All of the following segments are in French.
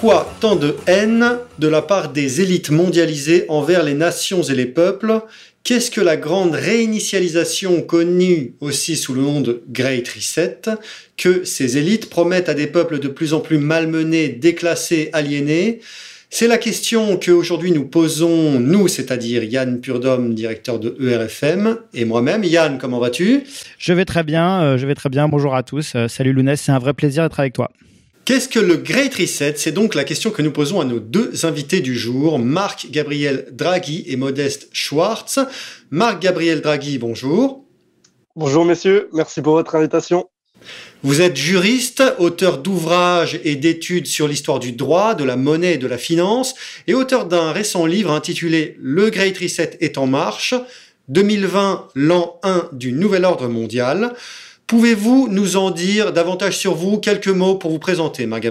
Pourquoi tant de haine de la part des élites mondialisées envers les nations et les peuples? Qu'est-ce que la grande réinitialisation connue aussi sous le nom de Great Reset? Que ces élites promettent à des peuples de plus en plus malmenés, déclassés, aliénés? C'est la question que aujourd'hui nous posons, nous, c'est-à-dire Yann Purdom, directeur de ERFM, et moi-même. Yann, comment vas-tu? Je vais très bien, euh, je vais très bien. Bonjour à tous. Euh, salut Lounès, c'est un vrai plaisir d'être avec toi. Qu'est-ce que le Great Reset? C'est donc la question que nous posons à nos deux invités du jour, Marc Gabriel Draghi et Modeste Schwartz. Marc Gabriel Draghi, bonjour. Bonjour messieurs, merci pour votre invitation. Vous êtes juriste, auteur d'ouvrages et d'études sur l'histoire du droit, de la monnaie et de la finance, et auteur d'un récent livre intitulé Le Great Reset est en marche, 2020, l'an 1 du nouvel ordre mondial. Pouvez-vous nous en dire davantage sur vous, quelques mots pour vous présenter, Marc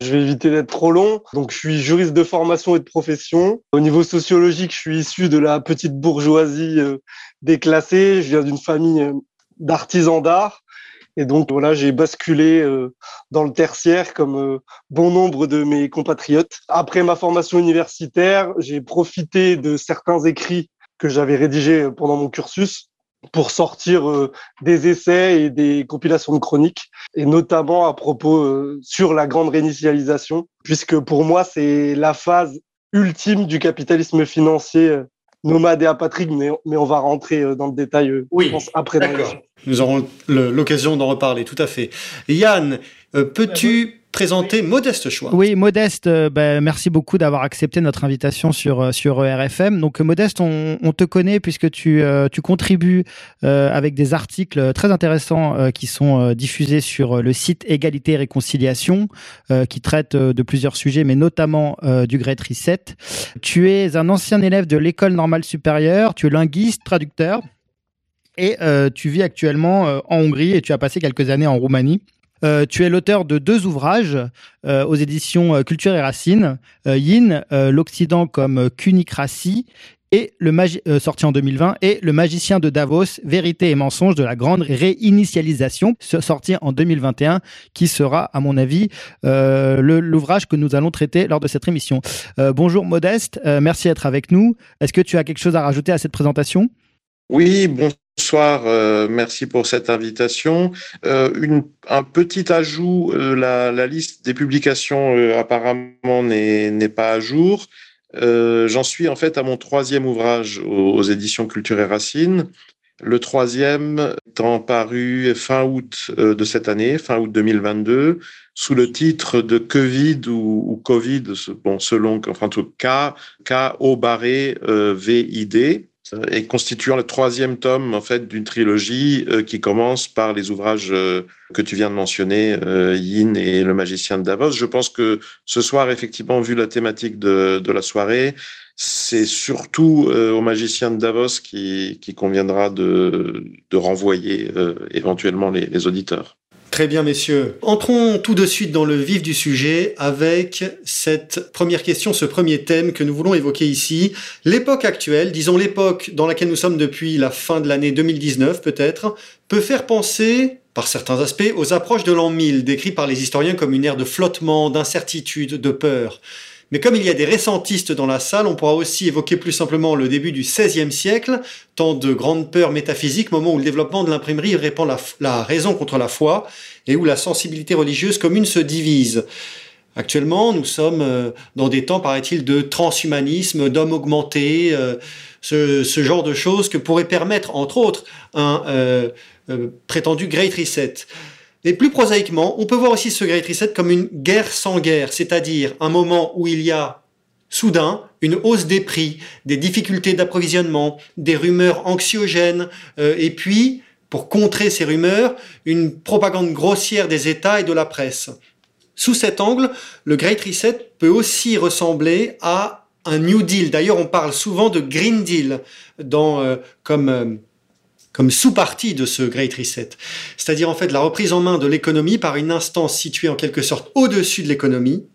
je vais éviter d'être trop long. Donc, je suis juriste de formation et de profession. Au niveau sociologique, je suis issu de la petite bourgeoisie euh, déclassée. Je viens d'une famille euh, d'artisans d'art. Et donc voilà, j'ai basculé euh, dans le tertiaire comme bon nombre de mes compatriotes. Après ma formation universitaire, j'ai profité de certains écrits que j'avais rédigés pendant mon cursus pour sortir euh, des essais et des compilations de chroniques, et notamment à propos euh, sur la grande réinitialisation, puisque pour moi, c'est la phase ultime du capitalisme financier euh, nomade et apatride, mais, mais on va rentrer dans le détail oui, je pense, après. D'accord. Nous aurons l'occasion d'en reparler, tout à fait. Yann, peux-tu présenter Modeste Choix. Oui, Modeste, euh, bah, merci beaucoup d'avoir accepté notre invitation sur, euh, sur RFM. Donc, Modeste, on, te connaît puisque tu, euh, tu contribues avec des articles très intéressants qui sont diffusés sur le site Égalité et Réconciliation, qui traite de plusieurs sujets, mais notamment du Great Reset. Tu es un ancien élève de l'école normale supérieure, tu es linguiste, traducteur, et tu vis actuellement en Hongrie et tu as passé quelques années en Roumanie. Euh, tu es l'auteur de deux ouvrages euh, aux éditions euh, Culture et Racines, Yin, l'Occident comme cunicratie et le sorti en 2020 et Le magicien de Davos, vérité et mensonge de la grande réinitialisation, sorti en 2021, qui sera, à mon avis, l'ouvrage que nous allons traiter lors de cette émission. bonjour Modeste, merci d'être avec nous. Est-ce que tu as quelque chose à rajouter à cette présentation? Oui, Bonsoir, euh, merci pour cette invitation. Euh, une, un petit ajout, euh, la, la, liste des publications apparemment n'est pas à jour. J'en suis en fait à mon troisième ouvrage aux, éditions Culture et Racines. Le troisième étant paru fin août de cette année, fin août 2022, sous le titre de Covid ou, ou Covid, bon, selon, enfin, en tout cas, K-O barré V-I-D et constituant le troisième tome en fait d'une trilogie euh, qui commence par les ouvrages euh, que tu viens de mentionner, euh, Yin et le magicien de Davos. Je pense que ce soir, effectivement, vu la thématique de, de la soirée, c'est surtout au magicien de Davos qui, qui conviendra de, de renvoyer éventuellement les, les auditeurs. Très bien, messieurs. Entrons tout de suite dans le vif du sujet avec cette première question, ce premier thème que nous voulons évoquer ici. L'époque actuelle, disons l'époque dans laquelle nous sommes depuis la fin de l'année 2019 peut-être, peut faire penser, par certains aspects, aux approches de l'an 1000, décrites par les historiens comme une ère de flottement, d'incertitude, de peur. Mais comme il y a des récentistes dans la salle, on pourra aussi évoquer plus simplement le début du XVIe siècle, temps de grande peur métaphysique, moment où le développement de l'imprimerie répand la, raison contre la foi et où la sensibilité religieuse commune se divise. Actuellement, nous sommes euh, dans des temps, paraît-il, de transhumanisme, d'hommes augmentés, euh, ce, genre de choses que pourrait permettre, entre autres, un euh prétendu Great Reset. Et plus prosaïquement, on peut voir aussi ce Great Reset comme une guerre sans guerre, c'est-à-dire un moment où il y a soudain une hausse des prix, des difficultés d'approvisionnement, des rumeurs anxiogènes, euh, et puis pour contrer ces rumeurs, une propagande grossière des États et de la presse. Sous cet angle, le Great Reset peut aussi ressembler à un New Deal. D'ailleurs, on parle souvent de Green Deal dans, euh, comme, euh, comme sous-partie de ce Great Reset. C'est-à-dire en fait la reprise en main de l'économie par une instance située en quelque sorte au-dessus de l'économie.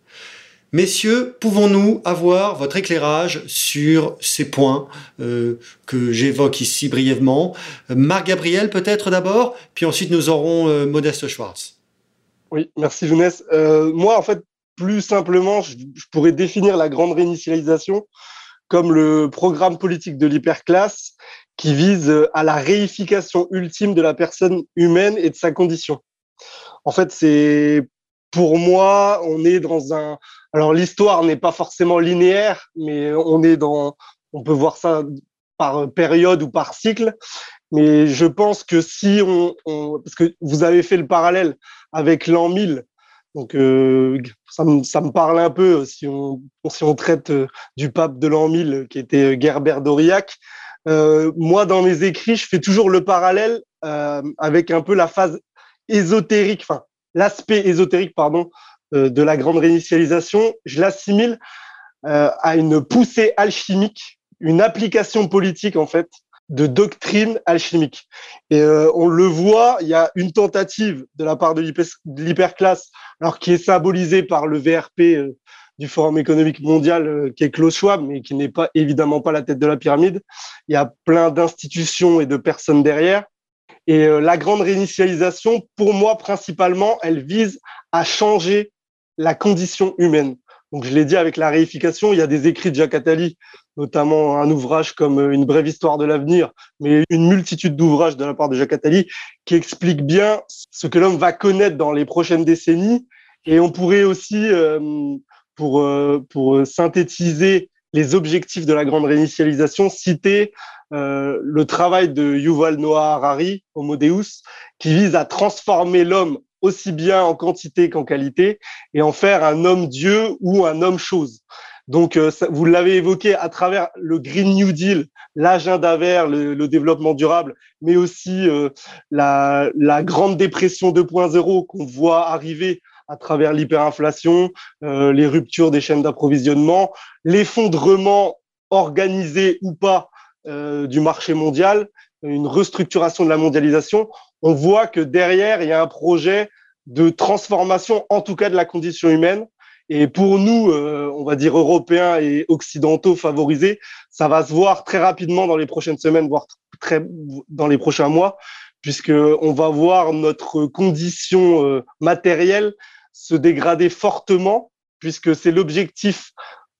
Messieurs, pouvons-nous avoir votre éclairage sur ces points euh, que j'évoque ici brièvement? Marc Gabriel peut-être d'abord, puis ensuite nous aurons Modeste Schwartz. Oui, merci Jounès. moi, en fait, plus simplement, je, pourrais définir la grande réinitialisation comme le programme politique de l'hyperclasse qui vise à la réification ultime de la personne humaine et de sa condition. En fait, c'est pour moi, on est dans un. Alors, l'histoire n'est pas forcément linéaire, mais on est dans. On peut voir ça par période ou par cycle. Mais je pense que si on, parce que vous avez fait le parallèle avec l'an 1000, donc euh, ça, me, ça, me, parle un peu euh, si on, si on traite euh, du pape de l'an 1000 qui était Gerbert d'Aurillac. Euh, moi, dans mes écrits, je fais toujours le parallèle euh, avec un peu la phase ésotérique, enfin l'aspect ésotérique, pardon, euh, de la grande réinitialisation. Je l'assimile à une poussée alchimique, une application politique en fait de doctrine alchimique. Et on le voit, il y a une tentative de la part de l'hyperclasse, alors qui est symbolisée par le VRP du Forum économique mondial, euh, qui est Klaus Schwab, mais qui n'est pas évidemment pas la tête de la pyramide. Il y a plein d'institutions et de personnes derrière. Et la grande réinitialisation, pour moi, principalement, elle vise à changer la condition humaine. Donc, je l'ai dit avec la réification, il y a des écrits de Jacques Attali notamment un ouvrage comme euh, Une brève histoire de l'avenir, mais une multitude d'ouvrages de la part de Jacques Attali qui expliquent bien ce que l'homme va connaître dans les prochaines décennies. Et on pourrait aussi, euh, pour, euh, pour synthétiser les objectifs de la grande réinitialisation, citer le travail de Yuval Noah Harari, Homo Deus, qui vise à transformer l'homme aussi bien en quantité qu'en qualité et en faire un homme-dieu ou un homme-chose. Donc, euh, vous l'avez évoqué à travers le Green New Deal, l'agenda vert, le, développement durable, mais aussi euh, la, grande dépression 2.0 qu'on voit arriver à travers l'hyperinflation, euh, les ruptures des chaînes d'approvisionnement, l'effondrement organisé ou pas du marché mondial, une restructuration de la mondialisation. On voit que derrière, il y a un projet de transformation, en tout cas de la condition humaine, et pour nous, euh, on va dire européens et occidentaux favorisés, ça va se voir très rapidement dans les prochaines semaines, voire très dans les prochains mois, puisque on va voir notre condition euh, matérielle se dégrader fortement, puisque c'est l'objectif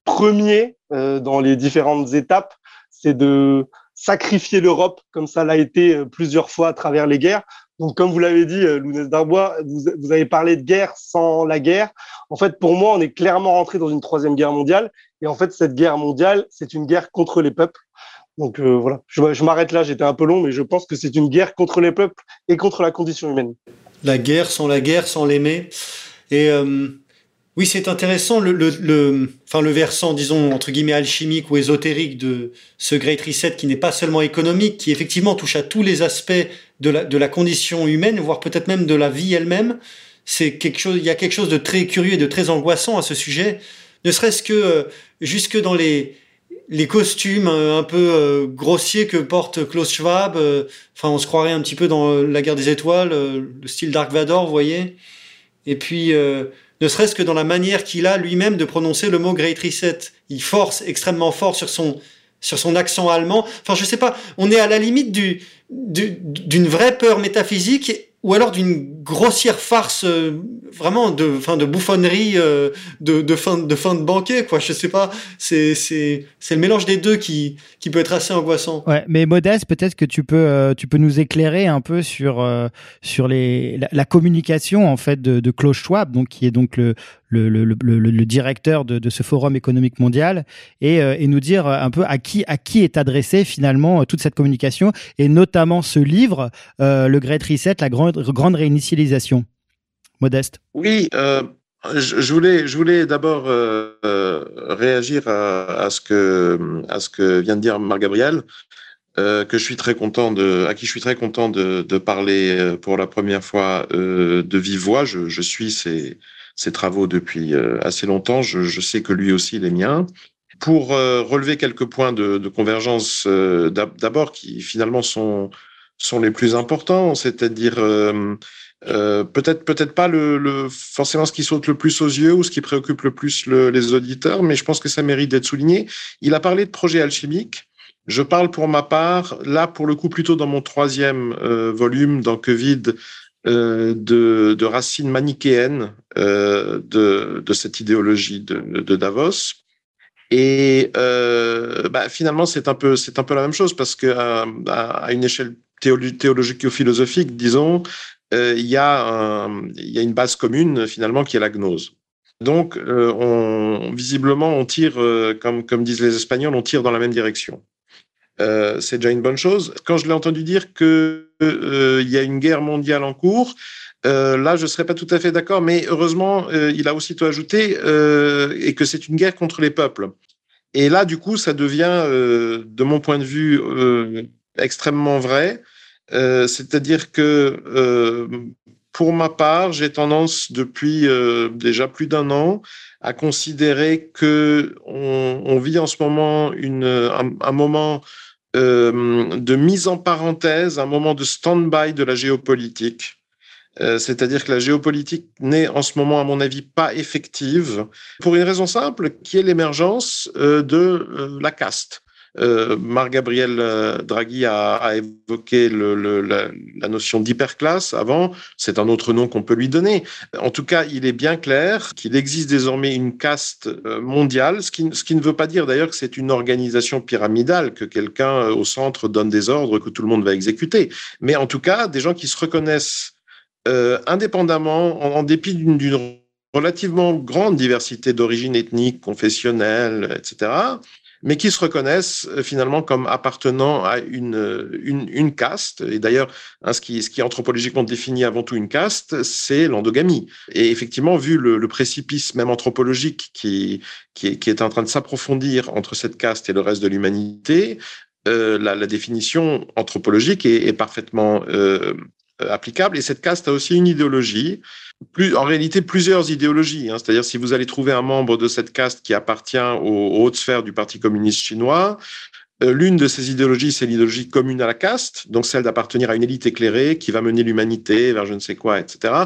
premier euh, dans les différentes étapes, c'est de sacrifier l'Europe, comme ça l'a été plusieurs fois à travers les guerres. Donc, comme vous l'avez dit, euh, Lounès Darbois, vous, vous, avez parlé de guerre sans la guerre. En fait, pour moi, on est clairement rentré dans une troisième guerre mondiale. Et en fait, cette guerre mondiale, c'est une guerre contre les peuples. Donc euh, voilà, je, je m'arrête là, j'étais un peu long, mais je pense que c'est une guerre contre les peuples et contre la condition humaine. La guerre sans la guerre, sans l'aimer. Et euh, oui, c'est intéressant le, le, le, enfin, le versant, disons, entre guillemets, alchimique ou ésotérique de ce Great Reset qui n'est pas seulement économique, qui effectivement touche à tous les aspects de la, de la condition humaine, voire peut-être même de la vie elle-même. C'est quelque chose, il y a quelque chose de très curieux et de très angoissant à ce sujet. Ne serait-ce que euh, jusque dans les, les costumes euh, un peu euh, grossiers que porte Klaus Schwab. Enfin, on se croirait un petit peu dans la guerre des étoiles, le style Dark Vador, vous voyez. Et puis, ne serait-ce que dans la manière qu'il a lui-même de prononcer le mot Great Reset. Il force extrêmement fort sur son, sur son accent allemand. Enfin, je sais pas, on est à la limite du, d'une vraie peur métaphysique ou alors d'une grossière farce euh, vraiment de fin de bouffonnerie euh, de, de fin de fin de banquet quoi. Je sais pas. C'est c'est c'est le mélange des deux qui qui peut être assez angoissant. Ouais mais modeste peut-être que tu peux euh, tu peux nous éclairer un peu sur sur les la, communication en fait de, de Klaus Schwab donc qui est donc le le, directeur de, ce forum économique mondial et, et nous dire un peu à qui à qui est adressée finalement toute cette communication et notamment ce livre le Great Reset la grande grande réinitialisation Modeste Oui, euh, je, voulais, je voulais d'abord euh, réagir à, ce que, à ce que vient de dire Marc Gabriel. Euh, que je suis très content de, à qui je suis très content de, de parler euh, pour la première fois euh, de vive voix. Je, je suis ses, ses, travaux depuis euh, assez longtemps. Je, je, sais que lui aussi les miens. Pour euh, relever quelques points de, de convergence, euh, d'abord qui finalement sont sont les plus importants, c'est-à-dire peut-être peut-être pas le, le, forcément ce qui saute le plus aux yeux ou ce qui préoccupe le plus le, les auditeurs, mais je pense que ça mérite d'être souligné. Il a parlé de projet alchimique. Je parle pour ma part, là pour le coup plutôt dans mon troisième euh, volume, dans Covid, euh, de, de, racines manichéennes euh, de, cette idéologie de, Davos. Et bah, finalement, c'est un peu, un peu la même chose parce que à, une échelle théologique ou philosophique, disons, il y a y a une base commune finalement qui est la gnose. Donc, on, visiblement, on tire, comme, comme disent les Espagnols, on tire dans la même direction. Euh, c'est déjà une bonne chose. Quand je l'ai entendu dire que euh, y a une guerre mondiale en cours, euh, là, je serais pas tout à fait d'accord, mais heureusement, il a aussitôt ajouté et que c'est une guerre contre les peuples. Et là, du coup, ça devient, de mon point de vue, extrêmement vrai. C'est-à-dire que, pour ma part, j'ai tendance depuis déjà plus d'un an à considérer que on, vit en ce moment une, un, moment euh, de mise en parenthèse, un moment de stand-by de la géopolitique. Euh, c'est-à-dire que la géopolitique n'est en ce moment, à mon avis, pas effective, pour une raison simple, qui est l'émergence euh, de euh, la caste. Euh, Marc-Gabriel euh, Draghi a, évoqué la, notion d'hyperclasse avant, c'est un autre nom qu'on peut lui donner. En tout cas, il est bien clair qu'il existe désormais une caste euh, mondiale, ce qui, ne veut pas dire d'ailleurs que c'est une organisation pyramidale, que quelqu'un au centre donne des ordres que tout le monde va exécuter, mais en tout cas, des gens qui se reconnaissent euh, indépendamment, en, en dépit d'une relativement grande diversité d'origine ethnique, confessionnelle, etc., mais qui se reconnaissent euh, finalement comme appartenant à une, euh, une, une caste. Et d'ailleurs, hein, ce, qui, ce qui est anthropologiquement définit avant tout une caste, c'est l'endogamie. Et effectivement, vu le, le, précipice même anthropologique qui, qui, est, qui est en train de s'approfondir entre cette caste et le reste de l'humanité, euh, la, la, définition anthropologique est, est parfaitement euh, applicable. Et cette caste a aussi une idéologie plus, en réalité plusieurs idéologies. Hein. C'est-à-dire si vous allez trouver un membre de cette caste qui appartient aux, hautes sphères du Parti communiste chinois, euh, l'une de ces idéologies, c'est l'idéologie commune à la caste, donc celle d'appartenir à une élite éclairée qui va mener l'humanité vers je ne sais quoi, etc.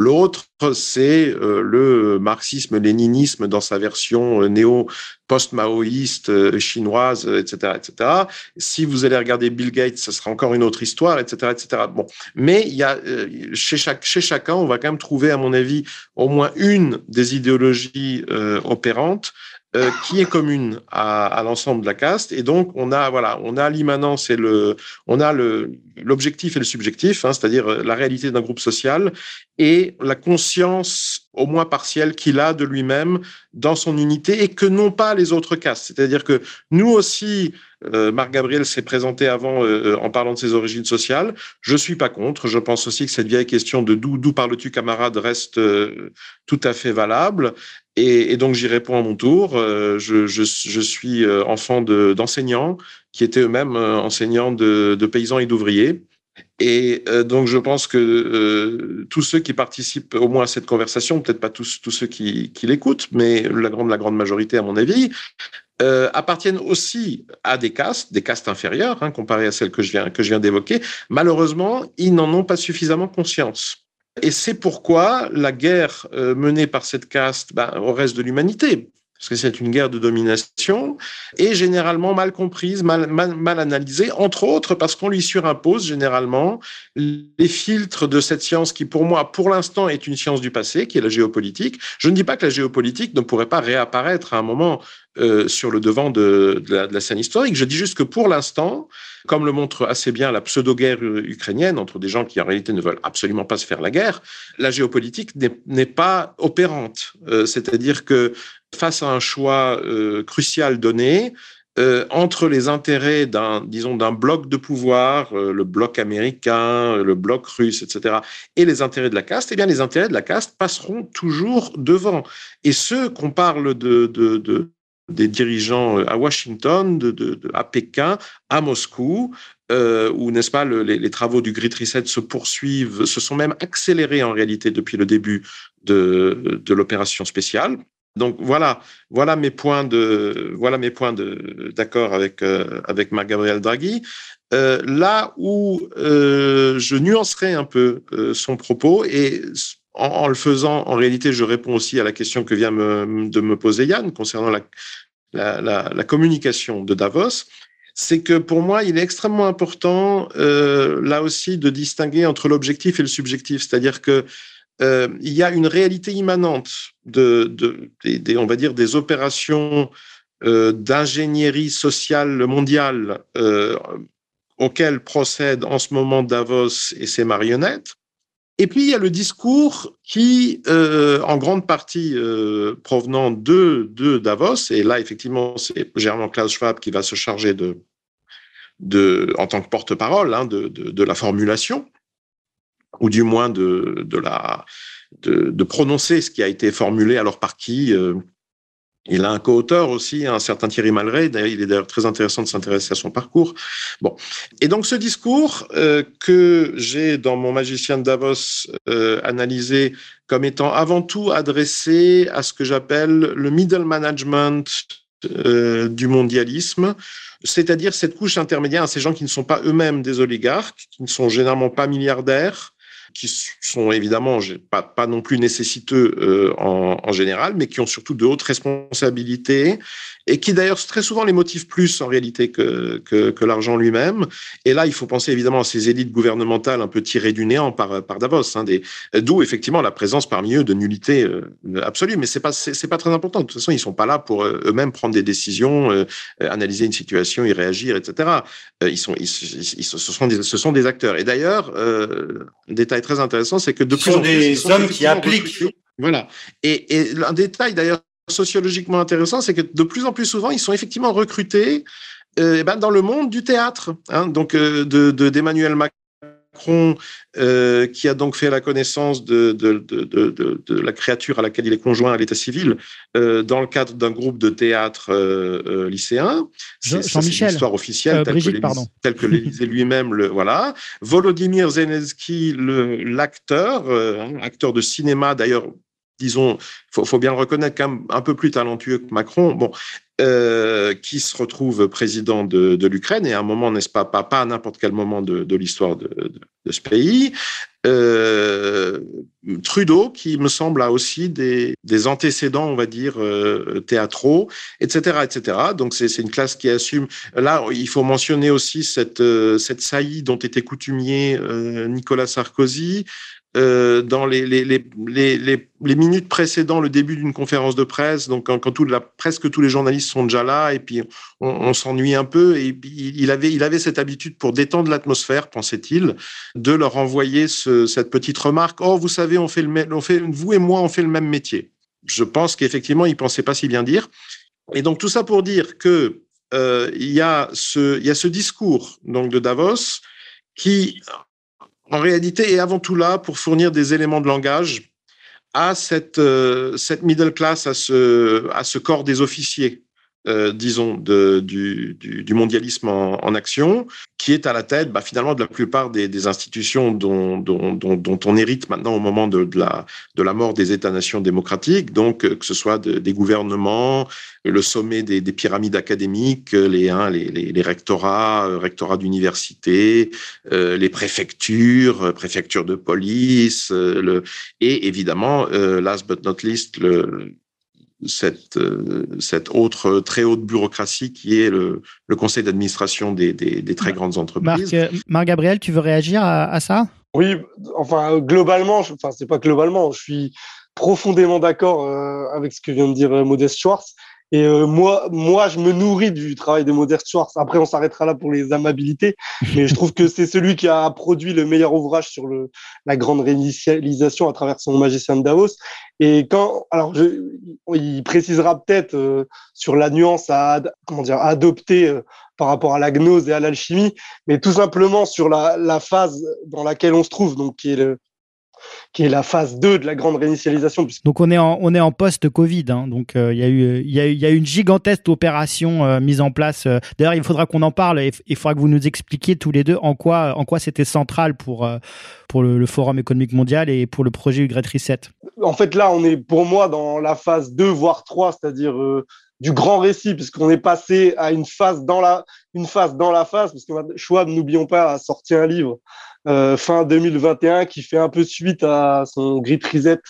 L'autre, c'est euh, le marxisme-léninisme dans sa version euh, néo-post-maoïste euh, chinoise, etc., etc. Si vous allez regarder Bill Gates, ce sera encore une autre histoire, etc., etc. Bon, mais il y a chez chacun, on va quand même trouver, à mon avis, au moins une des idéologies euh, opérantes euh, qui est commune à, à l'ensemble de la caste. Et donc, on a, voilà, on a l'immanence et le, on a le, l'objectif et le subjectif, hein, c'est-à-dire la réalité d'un groupe social et la conscience, au moins partielle, qu'il a de lui-même dans son unité et que non pas les autres castes. C'est-à-dire que nous aussi, euh, Marc Gabriel s'est présenté avant euh, en parlant de ses origines sociales. Je suis pas contre. Je pense aussi que cette vieille question de d'où parles-tu camarade reste euh, tout à fait valable. Et, donc j'y réponds à mon tour. Euh, je, suis euh, enfant d'enseignants qui étaient eux-mêmes euh, enseignants de, paysans et d'ouvriers. Et euh, donc, je pense que euh, tous ceux qui participent au moins à cette conversation, peut-être pas tous, tous ceux qui, qui l'écoutent, mais la grande, la grande majorité, à mon avis, euh, appartiennent aussi à des castes, des castes inférieures, hein, comparées à celles que je viens, viens d'évoquer. Malheureusement, ils n'en ont pas suffisamment conscience. Et c'est pourquoi la guerre euh, menée par cette caste ben, au reste de l'humanité, parce que c'est une guerre de domination, est généralement mal comprise, mal, analysée, entre autres parce qu'on lui surimpose généralement les filtres de cette science qui, pour moi, pour l'instant, est une science du passé, qui est la géopolitique. Je ne dis pas que la géopolitique ne pourrait pas réapparaître à un moment euh, sur le devant de, de, la, de, la, scène historique. Je dis juste que pour l'instant, comme le montre assez bien la pseudo-guerre ukrainienne entre des gens qui en réalité ne veulent absolument pas se faire la guerre, la géopolitique n'est pas opérante. Euh, C'est-à-dire que face à un choix euh, crucial donné, euh, entre les intérêts d'un, disons, d'un bloc de pouvoir, euh, le bloc américain, le bloc russe, etc., et les intérêts de la caste, eh bien, les intérêts de la caste passeront toujours devant. Et ceux qu'on parle de, de, de des dirigeants à Washington, de, à Pékin, à Moscou, où, n'est-ce pas, les, travaux du Great Reset se poursuivent, se sont même accélérés en réalité depuis le début de, de l'opération spéciale. Donc voilà, voilà mes points de, voilà mes points d'accord avec euh, avec Marc Gabriel Draghi. Euh, là où euh, je nuancerai un peu son propos et en, le faisant, en réalité, je réponds aussi à la question que vient de me poser Yann concernant la, la, communication de Davos. C'est que pour moi, il est extrêmement important là aussi de distinguer entre l'objectif et le subjectif. C'est-à-dire que euh, il y a une réalité immanente de, de, des, on va dire, des opérations euh, d'ingénierie sociale mondiale euh, auxquelles procèdent en ce moment Davos et ses marionnettes. Et puis il y a le discours qui, en grande partie provenant de, Davos, et là effectivement c'est généralement Klaus Schwab qui va se charger de, en tant que porte-parole hein, de la formulation, ou du moins de, de, la, de, de, prononcer ce qui a été formulé, alors par qui. Euh, il a un co-auteur aussi, un certain Thierry Malray. D'ailleurs, il est d'ailleurs très intéressant de s'intéresser à son parcours. Bon, et donc ce discours euh, que j'ai dans mon Magicien de Davos euh, analysé comme étant avant tout adressé à ce que j'appelle le middle management euh, du mondialisme, c'est-à-dire cette couche intermédiaire à ces gens qui ne sont pas eux-mêmes des oligarques, qui ne sont généralement pas milliardaires, qui sont évidemment pas, pas non plus nécessiteux euh, en, en, général, mais qui ont surtout de hautes responsabilités et qui d'ailleurs très souvent les motivent plus en réalité que, que, que l'argent lui-même. Et là, il faut penser évidemment à ces élites gouvernementales un peu tirées du néant par, par Davos, hein, d'où effectivement la présence parmi eux de nullité euh, absolue. Mais c'est pas c'est pas très important. De toute façon, ils sont pas là pour euh, eux-mêmes prendre des décisions, euh, analyser une situation, y réagir, etc. Euh, ils sont ils, ils, ce sont des ce sont des acteurs. Et d'ailleurs, euh, un détail très intéressant, c'est que de ce plus sont en plus, des hommes qui appliquent. Voilà. Et, et un détail d'ailleurs sociologiquement intéressant, c'est que de plus en plus souvent, ils sont effectivement recrutés euh, ben, dans le monde du théâtre. Hein, donc, euh, d'Emmanuel de, Macron, euh, qui a donc fait la connaissance de, la créature à laquelle il est conjoint à l'état civil dans le cadre d'un groupe de théâtre lycéen. Jean-Michel. Histoire officielle, telle, Brigitte, que l'Élysée lui-même le voilà. Volodymyr Zelensky, l'acteur, acteur de cinéma d'ailleurs disons, faut, faut bien le reconnaître, quand un peu plus talentueux que Macron, bon, euh, qui se retrouve président de, de l'Ukraine, et à un moment, n'est-ce pas, pas, pas à n'importe quel moment de, de l'histoire de, de, ce pays. Euh, Trudeau, qui me semble a aussi des, des antécédents, on va dire, euh, théâtraux, etc., etc. Donc c'est une classe qui assume. Là, il faut mentionner aussi cette, cette saillie dont était coutumier Nicolas Sarkozy, euh, dans les, les, les, les, minutes précédant le début d'une conférence de presse, donc quand, tout la, presque tous les journalistes sont déjà là, et puis on, s'ennuie un peu, et il avait, il avait cette habitude pour détendre l'atmosphère, pensait-il, de leur envoyer ce, cette petite remarque Oh, vous savez, on fait le on fait, vous et moi, on fait le même métier. Je pense qu'effectivement, il pensait pas si bien dire. Et donc tout ça pour dire que euh, il y a ce, y a ce discours donc de Davos qui en réalité, est avant tout là pour fournir des éléments de langage à cette, euh, cette middle class, à ce, à ce corps des officiers, euh, disons, de, du, du, du, mondialisme en, en, action, qui est à la tête, bah, finalement, de la plupart des, des institutions dont, dont, dont, dont, on hérite maintenant au moment de, de, la, de la mort des États-nations démocratiques, donc que ce soit de, des gouvernements, le sommet des, des pyramides académiques, les, hein, les, les, les rectorats, euh, rectorats d'université, euh, les préfectures, euh, préfectures de police, euh, le, et évidemment, euh, last but not least, le, cette, euh, cette autre très haute bureaucratie qui est le, le conseil d'administration des, des, des, très grandes entreprises. Marc, Marc, Gabriel, tu veux réagir à, à ça? Oui, enfin, globalement, je, enfin, c'est pas globalement, je suis profondément d'accord euh, avec ce que vient de dire euh, Modeste Schwartz. Et euh, moi, moi, je me nourris du travail de Modeste Schwartz. Après, on s'arrêtera là pour les amabilités, mais je trouve que c'est celui qui a produit le meilleur ouvrage sur le, la grande réinitialisation à travers son Magicien de Davos. Et quand, alors, je, il précisera peut-être euh, sur la nuance à, comment dire, adopter euh, par rapport à la gnose et à l'alchimie, mais tout simplement sur la, la phase dans laquelle on se trouve, donc qui est le, qui est la phase 2 de la grande réinitialisation. Donc on est en, on est en post-Covid, hein. donc il y, a eu, y, a eu, y a eu une gigantesque opération mise en place. D'ailleurs, il faudra qu'on en parle et il faudra que vous nous expliquiez tous les deux en quoi, en quoi c'était central pour, pour le, Forum économique mondial et pour le projet Great Reset. En fait, là, on est pour moi dans la phase 2, voire 3, c'est-à-dire du grand récit, puisqu'on est passé à une phase dans la, une phase dans la phase, parce que Schwab, n'oublions pas, a sorti un livre euh, fin 2021 qui fait un peu suite à son Grit Reset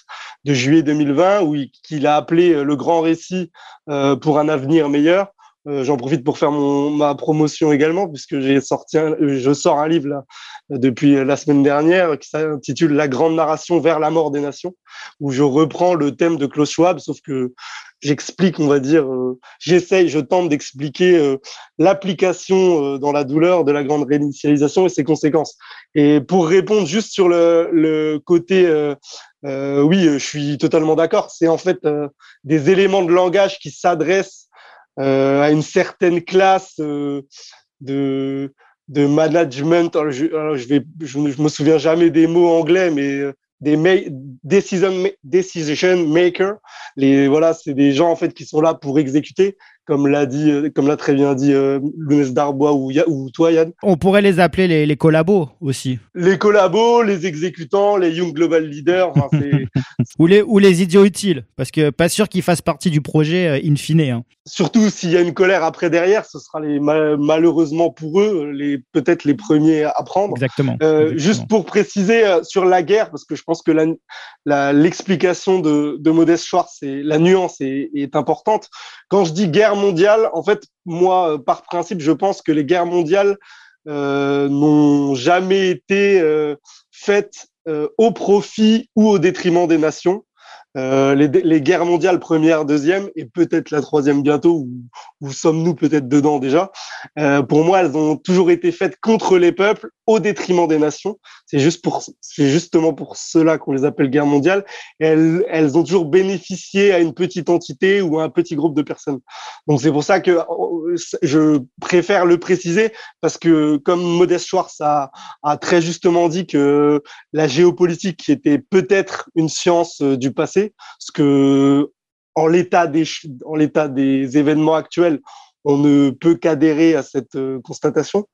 de juillet 2020, où il, qu'il a appelé euh, le grand récit euh, pour un avenir meilleur. Euh, j'en profite pour faire mon, ma promotion également, puisque sorti, un, je sors un livre depuis la semaine dernière qui s'intitule La grande narration vers la mort des nations, où je reprends le thème de Klaus Schwab, sauf que j'explique, on va dire, euh, j'essaye, je tente d'expliquer euh, l'application euh, dans la douleur de la grande réinitialisation et ses conséquences. Et pour répondre juste sur le, le côté, oui, je suis totalement d'accord, c'est en fait des éléments de langage qui s'adressent à une certaine classe de de management. Alors je, je vais, je, me souviens jamais des mots anglais, mais des decision, decision makers. Les, voilà, c'est des gens en fait qui sont là pour exécuter comme l'a dit, euh, comme l'a très bien dit euh, Darbois ou, ou toi Yann. On pourrait les appeler les, les collabos aussi. Les collabos, les exécutants, les Young Global Leaders. ou, les, ou les idiots utiles, parce que pas sûr qu'ils fassent partie du projet euh, in fine. Hein. Surtout s'il y a une colère après derrière, ce sera les malheureusement pour eux les peut-être les premiers à prendre. Exactement, euh, Juste pour préciser sur la guerre, parce que je pense que l'explication de, de Modeste Schwartz et la nuance est, est importante. Quand je dis guerre mondiale, en fait, moi, euh, par principe, je pense que les guerres mondiales euh, n'ont jamais été euh, faites au profit ou au détriment des nations. Euh, les, guerres mondiales première, deuxième et peut-être la troisième bientôt, où, sommes-nous peut-être dedans déjà. Euh, pour moi, elles ont toujours été faites contre les peuples au détriment des nations. C'est justement pour cela qu'on les appelle guerres mondiales. elles, ont toujours bénéficié à une petite entité ou à un petit groupe de personnes. Donc c'est pour ça que je préfère le préciser parce que comme Modeste Schwartz a, a très justement dit que la géopolitique était peut-être une science euh, du passé, ce que en l'état des, en l'état des événements actuels, on ne peut qu'adhérer à cette euh, constatation.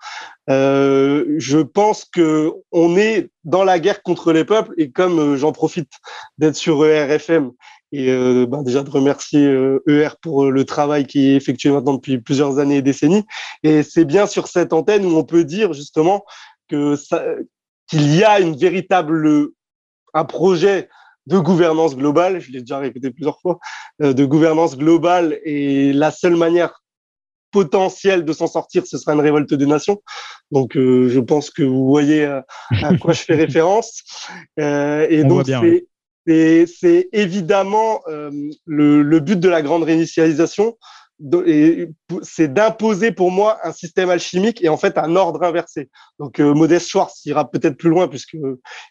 Euh, je pense que on est dans la guerre contre les peuples et comme euh, j'en profite d'être sur ERFM et ben déjà de remercier ER pour le travail qui est effectué maintenant depuis plusieurs années et décennies. Et c'est bien sur cette antenne où on peut dire justement que qu'il y a une véritable un projet de gouvernance globale, je l'ai déjà répété plusieurs fois, de gouvernance globale et la seule manière potentiel de s'en sortir, ce sera une révolte des nations. Donc, euh, je pense que vous voyez à, quoi je fais référence. Euh, et donc, c'est évidemment euh, le, le, but de la grande réinitialisation, c'est d'imposer pour moi un système alchimique et en fait un ordre inversé. Donc euh, Modeste Schwartz ira peut-être plus loin puisque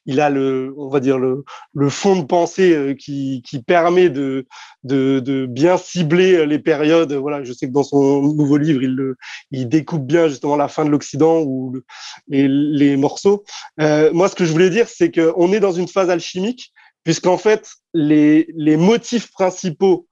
il a le, on va dire le, le fond de pensée euh, qui, qui permet de, de, de bien cibler les périodes. Voilà, je sais que dans son nouveau livre il, le, il découpe bien justement la fin de l'Occident ou les, morceaux. Euh, moi, ce que je voulais dire, c'est qu'on est dans une phase alchimique puisqu'en fait les, les motifs principaux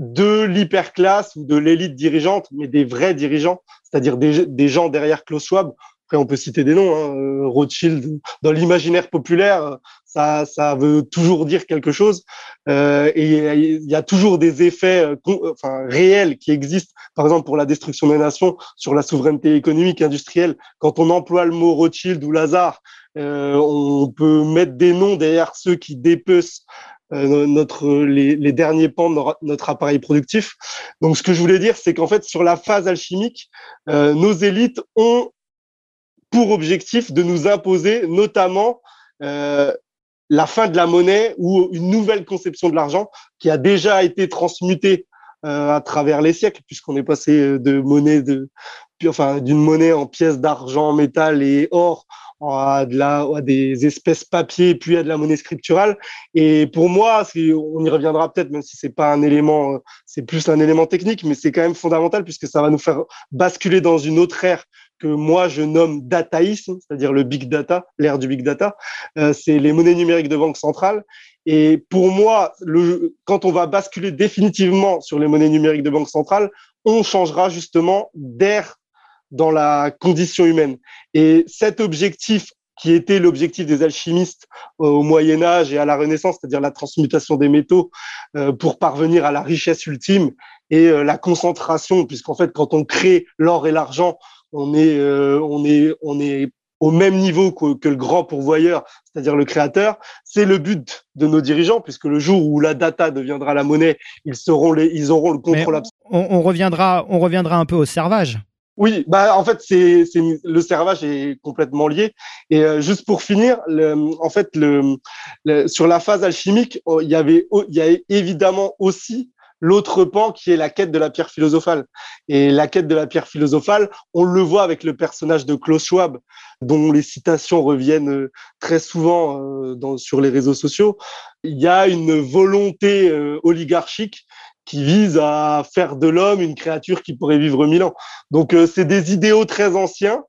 de l'hyperclasse ou de l'élite dirigeante, mais des vrais dirigeants, c'est-à-dire des, gens derrière Klaus Schwab. Après, on peut citer des noms. Hein, euh, Rothschild, dans l'imaginaire populaire, ça, ça veut toujours dire quelque chose. Euh, et il y a toujours des effets euh, enfin, réels qui existent. Par exemple, pour la destruction des nations, sur la souveraineté économique, industrielle. Quand on emploie le mot Rothschild ou Lazare, euh, on peut mettre des noms derrière ceux qui dépecent notre, les, derniers pans de notre appareil productif. Donc, ce que je voulais dire, c'est qu'en fait, sur la phase alchimique, euh, nos élites ont pour objectif de nous imposer notamment euh, la fin de la monnaie ou une nouvelle conception de l'argent qui a déjà été transmutée euh, à travers les siècles, puisqu'on est passé de monnaie de, enfin, d'une monnaie en pièces d'argent, métal et or à, de la, des espèces papier, puis à de la monnaie scripturale. Et pour moi, on y reviendra peut-être, même si c'est pas un élément, c'est plus un élément technique, mais c'est quand même fondamental puisque ça va nous faire basculer dans une autre ère que moi je nomme dataïsme, c'est-à-dire le big data, l'ère du big data, euh, c'est les monnaies numériques de banque centrale. Et pour moi, quand on va basculer définitivement sur les monnaies numériques de banque centrale, on changera justement d'ère dans la condition humaine. Et cet objectif qui était l'objectif des alchimistes euh, au Moyen Âge et à la Renaissance, c'est-à-dire la transmutation des métaux euh, pour parvenir à la richesse ultime et euh, la concentration, puisqu'en fait, quand on crée l'or et l'argent, on est, on est, on est au même niveau que, le grand pourvoyeur, c'est-à-dire le créateur. C'est le but de nos dirigeants, puisque le jour où la data deviendra la monnaie, ils seront les, ils auront le contrôle absolu. On, reviendra, on reviendra un peu au servage. Oui, bah en fait c'est le servage est complètement lié et euh, juste pour finir, en fait le, sur la phase alchimique, oh, il y avait oh, il y a évidemment aussi l'autre pan qui est la quête de la pierre philosophale. Et la quête de la pierre philosophale, on le voit avec le personnage de Klaus Schwab, dont les citations reviennent euh, très souvent euh, dans, sur les réseaux sociaux. Il y a une volonté oligarchique qui vise à faire de l'homme une créature qui pourrait vivre mille ans. Donc euh, c'est des idéaux très anciens,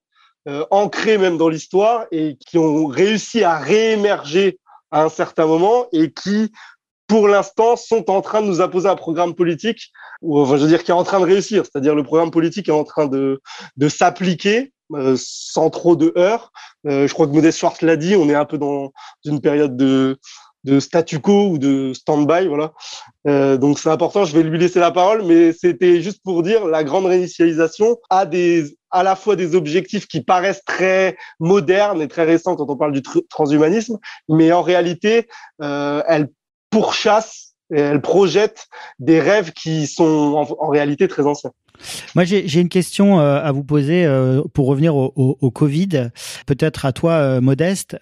euh, ancrés même dans l'histoire et qui ont réussi à réémerger à un certain moment et qui, pour l'instant, sont en train de nous imposer un programme politique, ou enfin, je veux dire, qui est en train de réussir. C'est-à-dire le programme politique est en train de, s'appliquer euh, sans trop de heurts. je crois que Modeste Schwartz l'a dit, on est un peu dans une période de, de statu quo ou de stand-by, voilà. Euh, donc c'est important. Je vais lui laisser la parole, mais c'était juste pour dire la grande réinitialisation a des à la fois des objectifs qui paraissent très modernes et très récents quand on parle du transhumanisme, mais en réalité, euh, elle pourchasse et elle projette des rêves qui sont en, réalité très anciens. Moi, j'ai une question euh, à vous poser pour revenir au, Covid, peut-être à toi, Modeste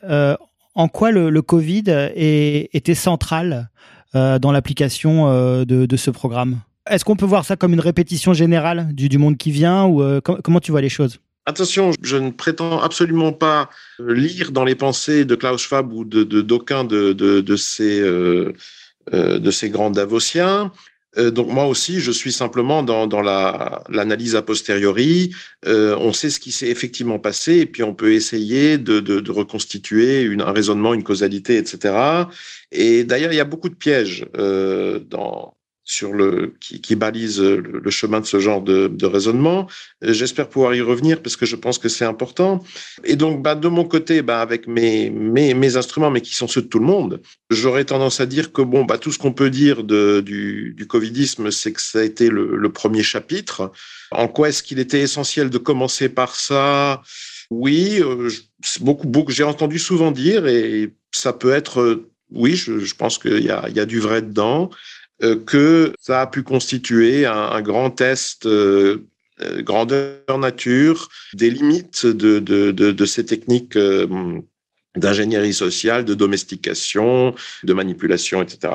en quoi le, Covid était central euh, dans l'application euh, de, ce programme? Est-ce qu'on peut voir ça comme une répétition générale du, monde qui vient ou euh, comment tu vois les choses? Attention, je ne prétends absolument pas lire dans les pensées de Klaus Schwab ou de d'aucun de, ces, de ces grands Davosiens. Euh, donc moi aussi, je suis simplement dans, dans l'analyse a posteriori. Euh, on sait ce qui s'est effectivement passé et puis on peut essayer de, de, de reconstituer une, un raisonnement, une causalité, etc. Et d'ailleurs, il y a beaucoup de pièges euh, dans, sur le qui, qui balise le, chemin de ce genre de, raisonnement. Euh, j'espère pouvoir y revenir parce que je pense que c'est important. Et donc, bah, de mon côté, bah, avec mes, instruments, mais qui sont ceux de tout le monde, j'aurais tendance à dire que bon, bah, tout ce qu'on peut dire du, covidisme, c'est que ça a été le, premier chapitre. En quoi est-ce qu'il était essentiel de commencer par ça? Oui, euh, beaucoup, beaucoup. J'ai entendu souvent dire, et ça peut être, euh, oui, je, pense qu'il y a du vrai dedans. Euh, que ça a pu constituer un, grand test euh, euh, grandeur nature des limites de, de, de, ces techniques d'ingénierie sociale, de domestication, de manipulation, etc.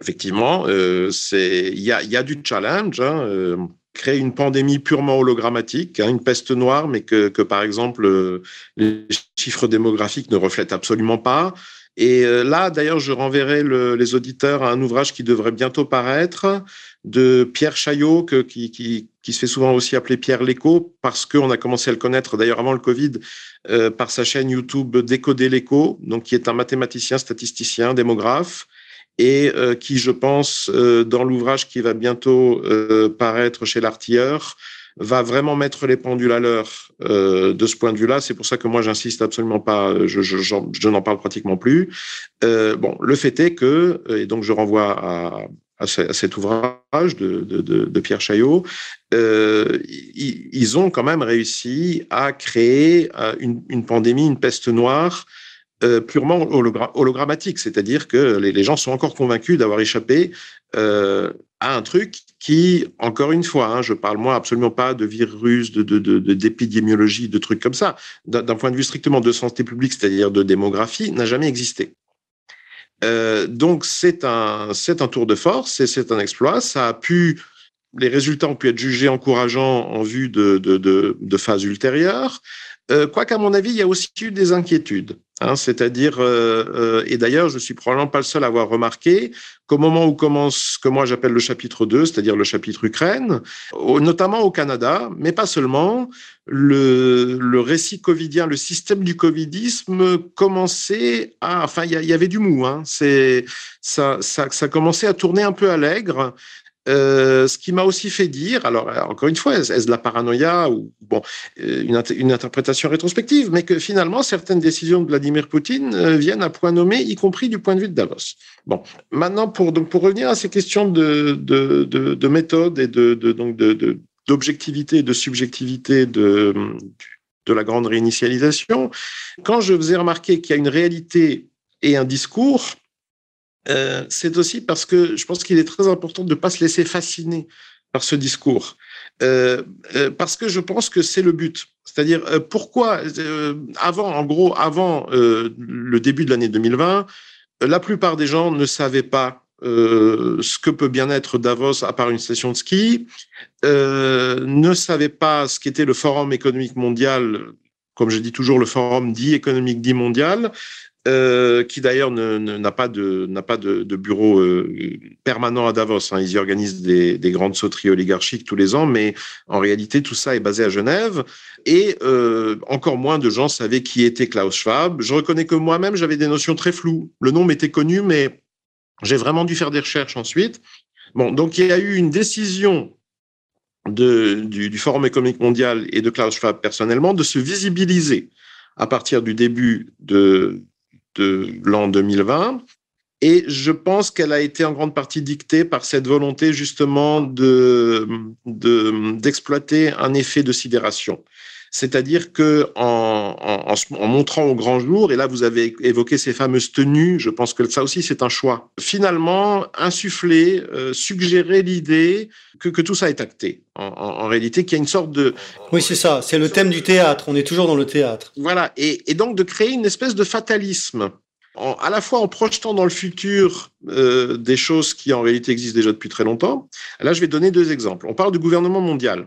Effectivement, c'est il y a, y a du challenge. Hein, créer une pandémie purement hologrammatique, hein, une peste noire, mais que, que par exemple les chiffres démographiques ne reflètent absolument pas. Et euh, là, d'ailleurs, je renverrai le, les auditeurs à un ouvrage qui devrait bientôt paraître de Pierre Chaillot, que, qui, qui, qui, se fait souvent aussi appeler Pierre l'écho, parce qu'on a commencé à le connaître d'ailleurs avant le Covid euh, par sa chaîne YouTube Décoder l'écho, donc qui est un mathématicien, statisticien, démographe, et euh, qui, je pense, euh, dans l'ouvrage qui va bientôt euh, paraître chez l'artilleur, va vraiment mettre les pendules à l'heure euh, de ce point de vue-là. C'est pour ça que moi, j'insiste absolument pas, je, je, n'en parle pratiquement plus. Euh, bon, le fait est que, et donc je renvoie à, cet ouvrage de, Pierre Chaillot, euh, ils, ont quand même réussi à créer euh, une, pandémie, une peste noire, euh, purement hologrammatique, c'est-à-dire que les, gens sont encore convaincus d'avoir échappé euh, à un truc qui, encore une fois, hein, je parle moi absolument pas de virus, de d'épidémiologie, de, de, trucs comme ça. D'un point de vue strictement de santé publique, c'est-à-dire de démographie, n'a jamais existé. Euh, donc c'est un c'est un tour de force et c'est un exploit. Ça a pu les résultats ont pu être jugés encourageants en vue de, de, de, de phases ultérieures. Euh, Quoique, à mon avis, il y a aussi eu des inquiétudes. Hein, c'est-à-dire, euh, euh, et d'ailleurs, je suis probablement pas le seul à avoir remarqué qu'au moment où commence ce que moi j'appelle le chapitre 2, c'est-à-dire le chapitre Ukraine, notamment au Canada, mais pas seulement, le, récit covidien, le système du covidisme commençait à, enfin, il y, avait du mou, hein, ça, ça, ça commençait à tourner un peu à l'aigre. Euh, ce qui m'a aussi fait dire, alors encore une fois, est-ce de la paranoïa ou bon, euh, une, une, interprétation rétrospective, mais que finalement certaines décisions de Vladimir Poutine euh, viennent à point nommé, y compris du point de vue de Davos. Bon, maintenant pour donc pour revenir à ces questions de de, de, de méthode et de, de donc de d'objectivité et de subjectivité de de la grande réinitialisation, quand je vous ai remarqué qu'il y a une réalité et un discours, euh, c'est aussi parce que je pense qu'il est très important de ne pas se laisser fasciner par ce discours. Euh, euh, parce que je pense que c'est le but. C'est-à-dire, pourquoi, avant, en gros, avant le début de l'année 2020, la plupart des gens ne savaient pas ce que peut bien être Davos à part une station de ski, ne savaient pas ce qu'était le Forum économique mondial, comme je dis toujours, le Forum dit économique dit mondial, euh, qui d'ailleurs n'a pas de pas de, de bureau euh, permanent à Davos. Hein. Ils y organisent des, des, grandes sauteries oligarchiques tous les ans, mais en réalité tout ça est basé à Genève. Et euh, encore moins de gens savaient qui était Klaus Schwab. Je reconnais que moi-même j'avais des notions très floues. Le nom m'était connu, mais j'ai vraiment dû faire des recherches ensuite. Bon, donc il y a eu une décision de, du, du Forum économique mondial et de Klaus Schwab personnellement de se visibiliser à partir du début de, de l'an 2020. Et je pense qu'elle a été en grande partie dictée par cette volonté justement de d'exploiter un effet de sidération. C'est-à-dire que en, en, en, montrant au grand jour, et là vous avez évoqué ces fameuses tenues, je pense que ça aussi c'est un choix. Finalement, insuffler, euh, suggérer l'idée que, que, tout ça est acté. En, en réalité, qu'il y a une sorte de... Oui, c'est ça, c'est le thème du théâtre, on est toujours dans le théâtre. Voilà, et, et donc de créer une espèce de fatalisme. En, à la fois en projetant dans le futur euh, des choses qui en réalité existent déjà depuis très longtemps. Là, je vais donner deux exemples. On parle du gouvernement mondial.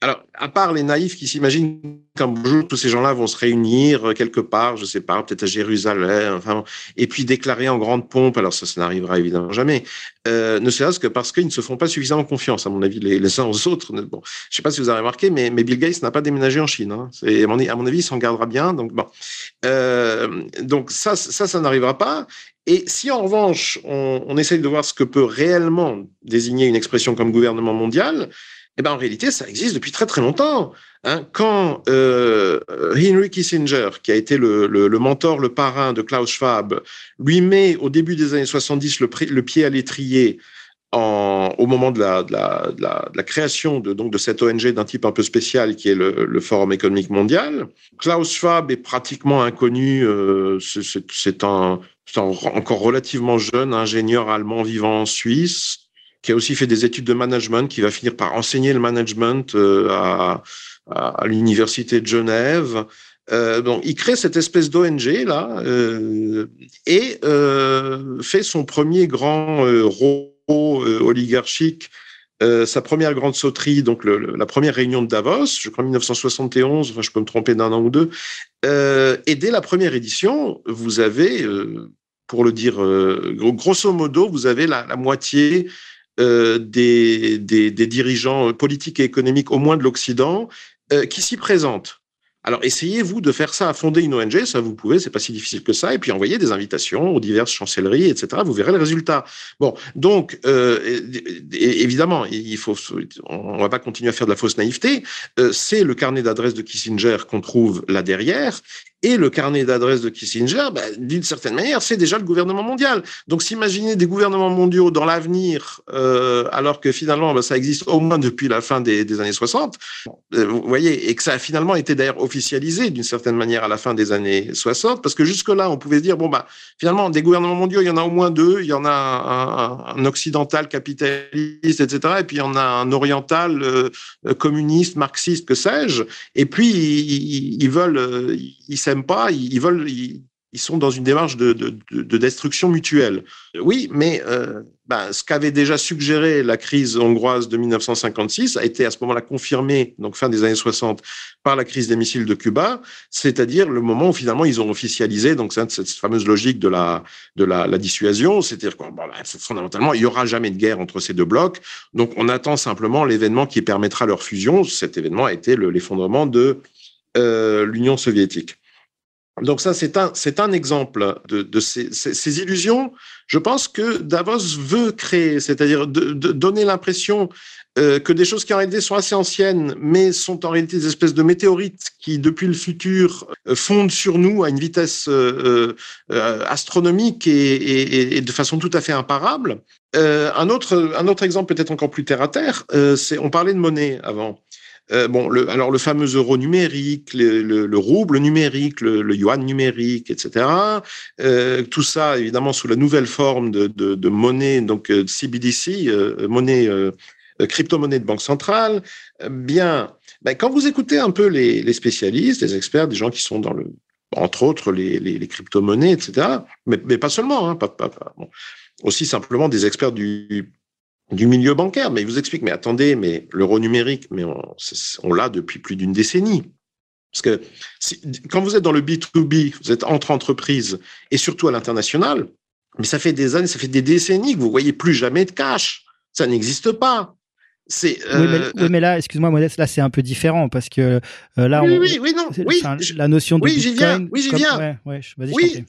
Alors, à part les naïfs qui s'imaginent qu'un jour tous ces gens-là vont se réunir quelque part, je sais pas, peut-être à Jérusalem, enfin, et puis déclarer en grande pompe, alors ça, ça n'arrivera évidemment jamais, euh, ne serait-ce que parce qu'ils ne se font pas suffisamment confiance, à mon avis, les, uns aux autres. Bon, je sais pas si vous avez remarqué, mais, Bill Gates n'a pas déménagé en Chine. Hein. À, mon, à mon avis, il s'en gardera bien. Donc, bon. Euh, donc ça, ça, ça n'arrivera pas. Et si en revanche, on, on essaye de voir ce que peut réellement désigner une expression comme gouvernement mondial, eh ben, en réalité, ça existe depuis très très longtemps. Hein. Quand euh, Henry Kissinger, qui a été le, le, le, mentor, le parrain de Klaus Schwab, lui met au début des années 70 le, le pied à l'étrier en, au moment de la, de la, de la, création de, donc, de cette ONG d'un type un peu spécial qui est le, le Forum économique mondial. Klaus Schwab est pratiquement inconnu. Euh, c'est un, un encore relativement jeune ingénieur allemand vivant en Suisse qui a aussi fait des études de management, qui va finir par enseigner le management euh, à, l'université de Genève. Euh, donc, il crée cette espèce d'ONG là euh, et euh, fait son premier grand euh, rôle euh, oligarchique, sa première grande sauterie, donc la première réunion de Davos, je crois 1971, enfin je peux me tromper d'un an ou deux. et dès la première édition, vous avez, pour le dire grosso modo, vous avez la moitié euh, des, des, dirigeants politiques et économiques, au moins de l'Occident, euh, qui s'y présentent. Alors essayez-vous de faire ça, fonder une ONG, ça vous pouvez, c'est pas si difficile que ça, et puis envoyer des invitations aux diverses chancelleries, etc. Vous verrez le résultat. Bon, donc euh, évidemment, il faut, on va pas continuer à faire de la fausse naïveté. Euh, c'est le carnet d'adresse de Kissinger qu'on trouve là derrière, et le carnet d'adresse de Kissinger, ben, d'une certaine manière, c'est déjà le gouvernement mondial. Donc, s'imaginer des gouvernements mondiaux dans l'avenir, euh, alors que finalement, ben, ça existe au moins depuis la fin des, années 60, euh, vous voyez, et que ça a finalement été d'ailleurs officialisé d'une certaine manière à la fin des années 60, parce que jusque-là, on pouvait se dire, bon, bah, finalement, des gouvernements mondiaux, il y en a au moins deux. Il y en a un occidental capitaliste, etc., et puis il y en a un oriental euh, communiste, marxiste, que sais-je. Et puis, ils, ils veulent, ils pas, ils veulent, ils, ils sont dans une démarche de, destruction mutuelle. Oui, mais euh, ben, ce qu'avait déjà suggéré la crise hongroise de 1956 a été à ce moment-là confirmé, donc fin des années 60, par la crise des missiles de Cuba, c'est-à-dire le moment où finalement ils ont officialisé cette, fameuse logique de la dissuasion, c'est-à-dire que ben, fondamentalement il y aura jamais de guerre entre ces deux blocs, donc on attend simplement l'événement qui permettra leur fusion. Cet événement a été l'effondrement de euh, l'Union soviétique. Donc ça, c'est un, exemple de, ces, illusions. Je pense que Davos veut créer, c'est-à-dire donner l'impression euh, que des choses qui en réalité sont assez anciennes, mais sont en réalité des espèces de météorites qui, depuis le futur, euh, fondent sur nous à une vitesse euh, astronomique et, de façon tout à fait imparable. un autre, un autre exemple peut-être encore plus terre à terre, c'est on parlait de monnaie avant. Euh, bon, le, alors le fameux euro numérique, le, le, rouble numérique, le, yuan numérique, etc. Euh, tout ça, évidemment, sous la nouvelle forme de, de, de monnaie, donc euh, CBDC, euh, monnaie euh, crypto-monnaie de banque centrale. Bien, ben, quand vous écoutez un peu les, les, spécialistes, les experts, des gens qui sont dans le, entre autres les, les, les crypto-monnaies, etc. Mais, mais, pas seulement, hein, pas, pas, pas bon. aussi simplement des experts du du milieu bancaire, mais il vous explique, mais attendez, mais l'euro numérique, mais on, on l'a depuis plus d'une décennie. Parce que quand vous êtes dans le B2B, vous êtes entre entreprises et surtout à l'international, mais ça fait des années, ça fait des décennies que vous voyez plus jamais de cash. Ça n'existe pas. C'est, euh, oui, mais, là, excuse-moi, Modeste, là, c'est un peu différent parce que euh, là, oui, oui, oui, non, oui, la notion de oui, j'y viens, oui, j'y viens. Ouais, ouais, oui,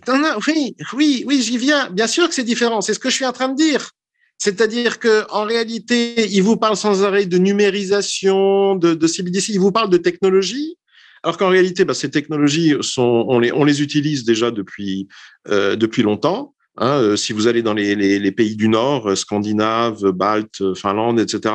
oui, oui, oui, j'y viens. Bien sûr que c'est différent. C'est ce que je suis en train de dire. C'est-à-dire que en réalité, il vous parle sans arrêt de numérisation, de, de CBDC, il vous parle de technologie, alors qu'en réalité, bah, ces technologies sont, on les, on les utilise déjà depuis euh, depuis longtemps. Hein, euh, si vous allez dans les, les, les pays du Nord, euh, Scandinave, Balte, Finlande, etc.,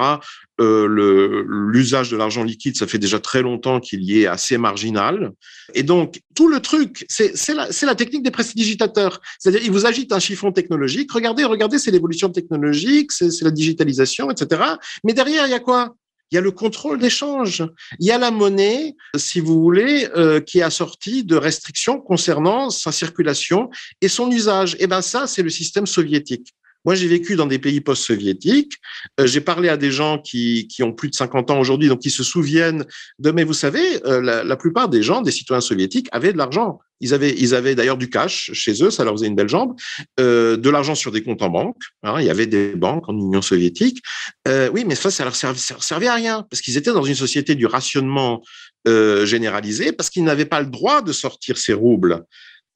euh, l'usage de l'argent liquide, ça fait déjà très longtemps qu'il y est assez marginal. Et donc, tout le truc, c'est la, la technique des prestidigitateurs. C'est-à-dire, ils vous agitent un chiffon technologique. Regardez, regardez, c'est l'évolution technologique, c'est la digitalisation, etc. Mais derrière, il y a quoi? Il y a le contrôle d'échange, il y a la monnaie, si vous voulez, euh, qui est assortie de restrictions concernant sa circulation et son usage. Et eh ben ça, c'est le système soviétique. Moi, j'ai vécu dans des pays post-soviétiques. Euh, j'ai parlé à des gens qui, qui ont plus de 50 ans aujourd'hui, donc qui se souviennent de. Mais vous savez, euh, la, plupart des gens, des citoyens soviétiques, avaient de l'argent. Ils avaient, ils avaient d'ailleurs du cash chez eux, ça leur faisait une belle jambe, euh, de l'argent sur des comptes en banque. Hein, il y avait des banques en Union soviétique. Oui, mais ça, ça leur, servait, ça leur servait à rien parce qu'ils étaient dans une société du rationnement généralisé, parce qu'ils n'avaient pas le droit de sortir ces roubles.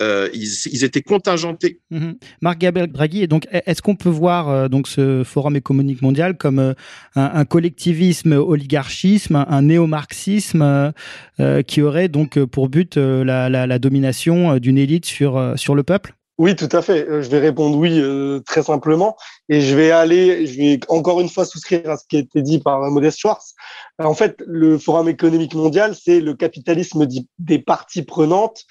Euh, ils, étaient contingentés. Mhm. Marc Gabriel Draghi, est-ce qu'on peut voir euh, donc ce forum économique mondial comme euh, un, collectivisme oligarchisme, un, néo-marxisme qui aurait donc pour but la, la, la domination d'une élite sur sur le peuple? Oui, tout à fait. Euh, je vais répondre oui euh, très simplement et je vais aller, je vais encore une fois souscrire à ce qui a été dit par Modeste Schwartz. En fait, le Forum économique mondial, c'est le capitalisme des parties prenantes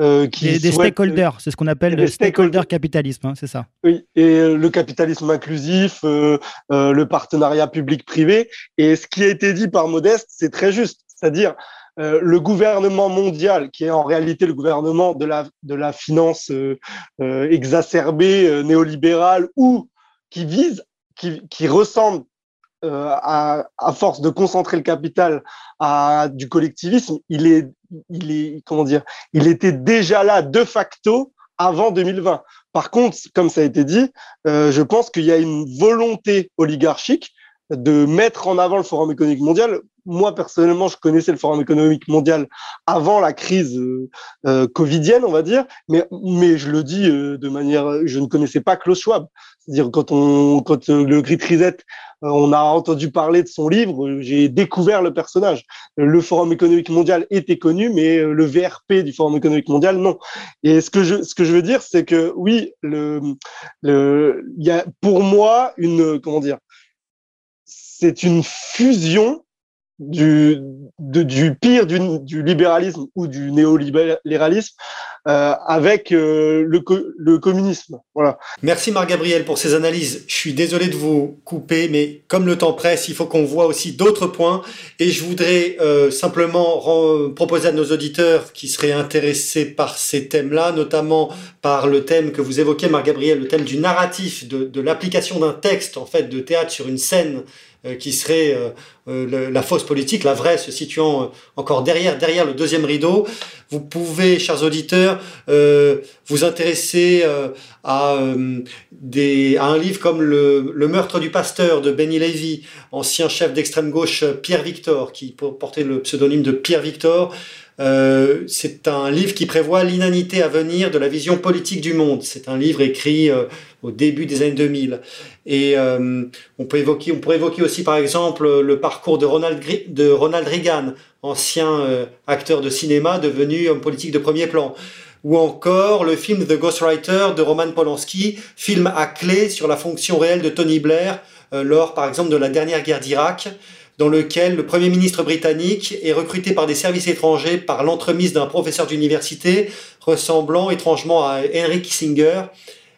euh, qui des, stakeholders. C'est ce qu'on appelle le stakeholder capitalisme, hein, c'est ça. Oui, et euh, le capitalisme inclusif, le partenariat public-privé. Et ce qui a été dit par Modeste, c'est très juste. C'est-à-dire, euh, le gouvernement mondial, qui est en réalité le gouvernement de la, de la finance euh, euh exacerbée, euh, néolibérale, ou qui vise, qui, qui ressemble à, à, force de concentrer le capital à du collectivisme, il est, il est, comment dire, il était déjà là de facto avant 2020. Par contre, comme ça a été dit, je pense qu'il y a une volonté oligarchique de mettre en avant le Forum économique mondial moi personnellement, je connaissais le Forum économique mondial avant la crise euh, euh, covidienne, on va dire, mais mais je le dis euh, de manière, je ne connaissais pas Klaus Schwab. C'est-à-dire quand on quand le Grit Reset, on a entendu parler de son livre, j'ai découvert le personnage. Le Forum économique mondial était connu, mais le VRP du Forum économique mondial non. Et ce que je ce que je veux dire, c'est que oui, le le il y a pour moi une comment dire, c'est une fusion du, du pire du, du, libéralisme ou du néolibéralisme euh, avec euh, le, le, communisme. Voilà. Merci Marc Gabriel pour ces analyses. Je suis désolé de vous couper, mais comme le temps presse, il faut qu'on voit aussi d'autres points. Et je voudrais euh, simplement proposer à nos auditeurs qui seraient intéressés par ces thèmes-là, notamment par le thème que vous évoquez, Marc Gabriel, le thème du narratif, de, de l'application d'un texte en fait de théâtre sur une scène qui serait euh, euh, la fausse politique, la vraie se situant encore derrière, derrière le deuxième rideau. Vous pouvez, chers auditeurs, vous intéresser à, des, à un livre comme le, le, meurtre du pasteur de Benny Levy, ancien chef d'extrême gauche Pierre Victor, qui portait le pseudonyme de Pierre Victor. Euh, c'est un livre qui prévoit l'inanité à venir de la vision politique du monde. C'est un livre écrit euh, au début des années 2000. Et euh, on peut évoquer, on pourrait évoquer aussi par exemple le parcours de Ronald, de Ronald Reagan, ancien acteur de cinéma devenu homme politique de premier plan. Ou encore le film The Ghostwriter de Roman Polanski, film à clé sur la fonction réelle de Tony Blair lors par exemple de la dernière guerre d'Irak dans lequel le Premier ministre britannique est recruté par des services étrangers par l'entremise d'un professeur d'université ressemblant étrangement à Henry Kissinger.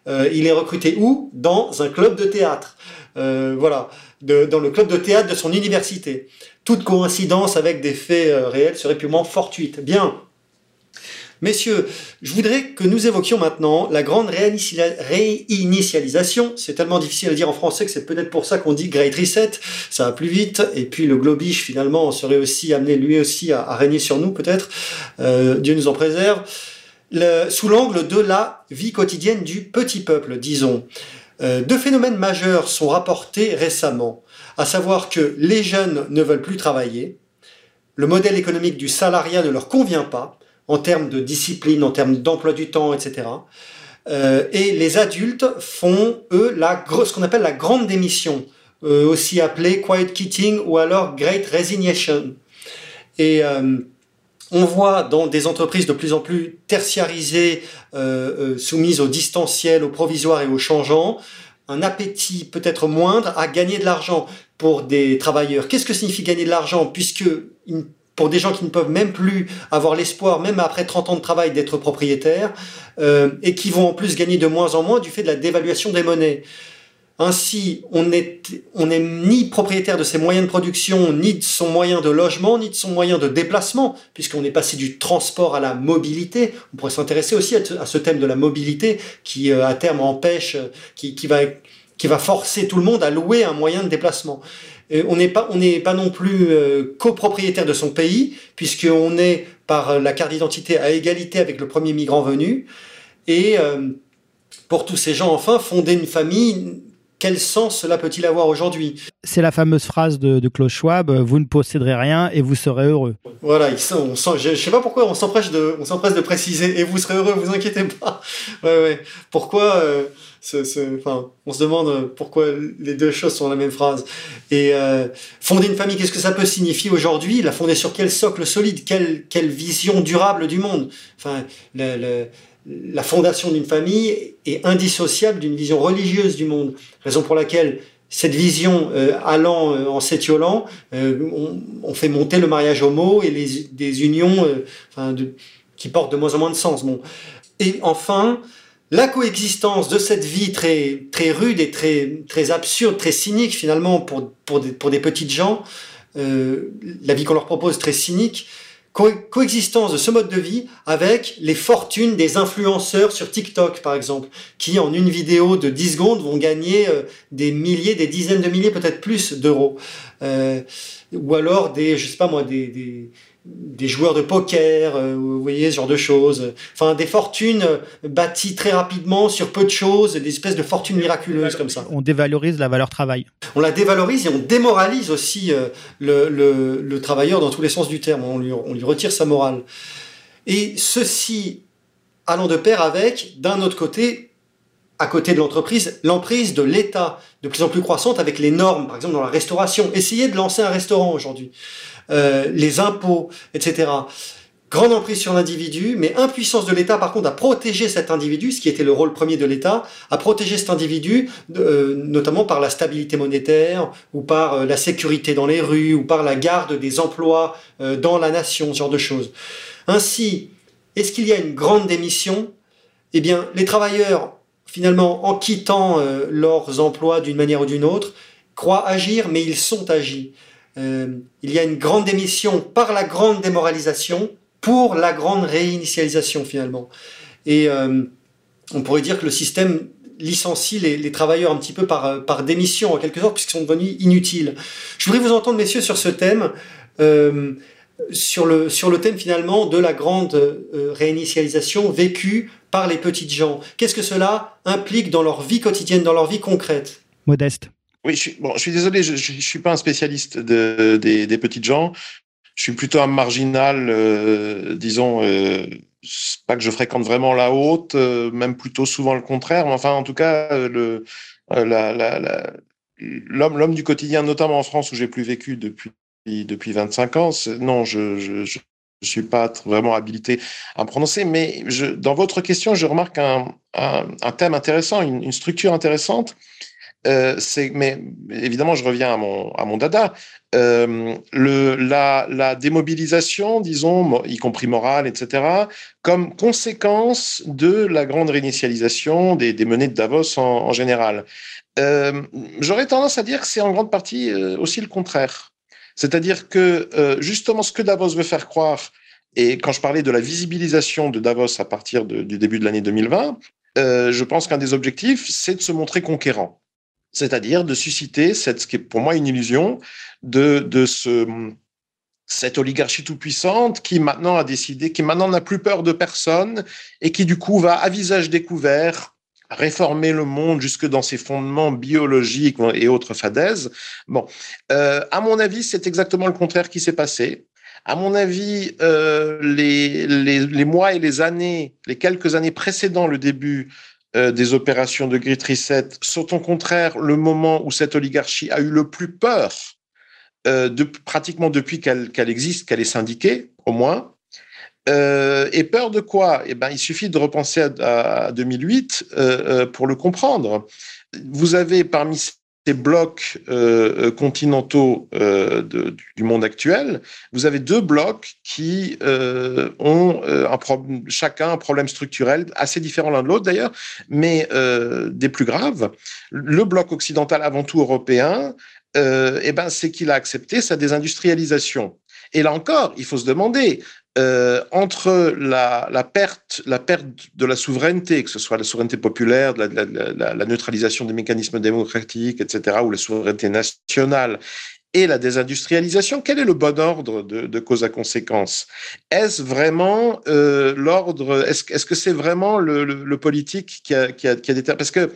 Euh, il est recruté où? Dans un club de théâtre. Euh, voilà, dans le club de théâtre de son université. Toute coïncidence avec des faits euh, réels serait purement fortuite. Bien, Messieurs, je voudrais que nous évoquions maintenant la grande réinitialisation. C'est tellement difficile à dire en français que c'est peut-être pour ça qu'on dit Great Reset. Ça va plus vite. Et puis le globish, finalement, serait aussi amené lui aussi à, régner sur nous, peut-être. Euh, Dieu nous en préserve. sous l'angle de la vie quotidienne du petit peuple, disons. Euh, deux phénomènes majeurs sont rapportés récemment, à savoir que les jeunes ne veulent plus travailler, le modèle économique du salariat ne leur convient pas, en termes de discipline, en termes d'emploi du temps, etc. Euh, et les adultes font, eux, la, ce qu'on appelle la grande démission, euh, aussi appelée quiet quitting ou alors great resignation. Et euh, on voit dans des entreprises de plus en plus tertiarisées, soumises au distanciel, au provisoire et au changeant, un appétit peut-être moindre à gagner de l'argent pour des travailleurs. Qu'est-ce que signifie gagner de l'argent puisque pour des gens qui ne peuvent même plus avoir l'espoir, même après 30 ans de travail, d'être propriétaires, euh, et qui vont en plus gagner de moins en moins du fait de la dévaluation des monnaies. Ainsi, on n'est ni propriétaire de ses moyens de production, ni de son moyen de logement, ni de son moyen de déplacement, puisqu'on est passé du transport à la mobilité. On pourrait s'intéresser aussi à, ce thème de la mobilité qui, euh, à terme, empêche, va, qui va forcer tout le monde à louer un moyen de déplacement on n'est pas, on n'est pas non plus euh, copropriétaire de son pays, puisqu'on est par la carte d'identité à égalité avec le premier migrant venu. Et euh, pour tous ces gens, enfin, fonder une famille, quel sens cela peut-il avoir aujourd'hui? C'est la fameuse phrase de, Klaus Schwab vous ne posséderez rien et vous serez heureux. Voilà, on je ne sais pas pourquoi on s'empresse de, on de préciser et vous serez heureux, vous inquiétez pas. Ouais, ouais. Pourquoi euh, enfin, on se demande pourquoi les deux choses sont la même phrase. Et euh, fonder une famille, qu'est-ce que ça peut signifier aujourd'hui? La fonder sur quel socle solide? Quelle, quelle vision durable du monde? Enfin, la fondation d'une famille est indissociable d'une vision religieuse du monde. Raison pour laquelle cette vision euh, allant euh, en s'étiolant, on, fait monter le mariage homo et les, des unions qui portent de moins en moins de sens. Bon. Et enfin, la coexistence de cette vie très, très rude et très, très absurde, très cynique finalement pour, pour, des, pour des petites gens, euh, la vie qu'on leur propose très cynique, coexistence de ce mode de vie avec les fortunes des influenceurs sur TikTok par exemple, qui en une vidéo de 10 secondes vont gagner euh, des milliers, des dizaines de milliers, peut-être plus d'euros. Euh, ou alors des, je sais pas moi, des, des des joueurs de poker, euh, vous voyez, ce genre de choses. Enfin, des fortunes bâties très rapidement sur peu de choses, des espèces de fortunes miraculeuses comme ça. On dévalorise la valeur travail. On la dévalorise et on démoralise aussi euh, le, le, le, travailleur dans tous les sens du terme. On lui, on lui retire sa morale. Et ceci allant de pair avec, d'un autre côté, à côté de l'entreprise, l'emprise de l'État, de plus en plus croissante avec les normes, par exemple dans la restauration. Essayez de lancer un restaurant aujourd'hui. Euh, les impôts, etc. grande emprise sur l'individu, mais impuissance de l'État par contre à protéger cet individu, ce qui était le rôle premier de l'État, à protéger cet individu euh, notamment par la stabilité monétaire ou par euh, la sécurité dans les rues ou par la garde des emplois euh, dans la nation, ce genre de choses. Ainsi, est-ce qu'il y a une grande démission? Eh bien, les travailleurs, finalement, en quittant leurs emplois d'une manière ou d'une autre, croient agir, mais ils sont agis. il y a une grande démission par la grande démoralisation, pour la grande réinitialisation finalement. Et euh, on pourrait dire que le système licencie les, travailleurs un petit peu euh, par démission en quelque sorte puisqu'ils sont devenus inutiles. Je voudrais vous entendre messieurs sur ce thème. Euh, sur le, sur le thème finalement de la grande réinitialisation vécue par les petites gens. Qu'est-ce que cela implique dans leur vie quotidienne, dans leur vie concrète? Modeste. Oui, je suis, bon, je suis désolé, je ne suis pas un spécialiste de, des, des petites gens je suis plutôt un marginal, euh, disons, euh, pas que je fréquente vraiment la haute, euh, même plutôt souvent le contraire, mais enfin, en tout cas, euh, le, la, la, l'homme, l'homme du quotidien, notamment en France où j'ai plus vécu depuis, depuis 25 ans, non, je, je suis pas vraiment habilité à me prononcer, mais dans votre question, je remarque un, thème intéressant, une, structure intéressante. Euh, mais évidemment, je reviens à mon, dada. Euh, la, démobilisation, disons, y compris morale, etc., comme conséquence de la grande réinitialisation des, menées de Davos en, général. Euh, j'aurais tendance à dire que c'est en grande partie aussi le contraire. C'est-à-dire que euh, justement ce que Davos veut faire croire, et quand je parlais de la visibilisation de Davos à partir du début de l'année 2020, je pense qu'un des objectifs, c'est de se montrer conquérant. C'est-à-dire de susciter cette, ce qui est pour moi une illusion de, de ce, cette oligarchie tout-puissante qui maintenant a décidé, qui maintenant n'a plus peur de personne et qui du coup va à visage découvert réformer le monde jusque dans ses fondements biologiques et autres fadaises. Bon, euh, à mon avis, c'est exactement le contraire qui s'est passé. À mon avis, euh, les, les, mois et les années, les quelques années précédant le début euh, des opérations de Grit Reset sont au contraire le moment où cette oligarchie a eu le plus peur, de, pratiquement depuis qu'elle existe, qu'elle est syndiquée, au moins. Euh, et peur de quoi? Eh ben, il suffit de repenser à, à 2008 euh, pour le comprendre. Vous avez parmi ces blocs euh, euh, continentaux euh, du monde actuel, vous avez deux blocs qui euh, ont euh, un chacun un problème structurel assez différent l'un de l'autre d'ailleurs, mais euh, des plus graves. Le bloc occidental, avant tout européen, eh ben, c'est qu'il a accepté sa désindustrialisation. Et là encore, il faut se demander, euh, entre la, perte, la perte de la souveraineté, que ce soit la souveraineté populaire, la, neutralisation des mécanismes démocratiques, etc., ou la souveraineté nationale, et la désindustrialisation, quel est le bon ordre de, cause à conséquence? Est-ce vraiment euh, l'ordre Est-ce est -ce que c'est vraiment le, politique qui a, déterminé Parce que,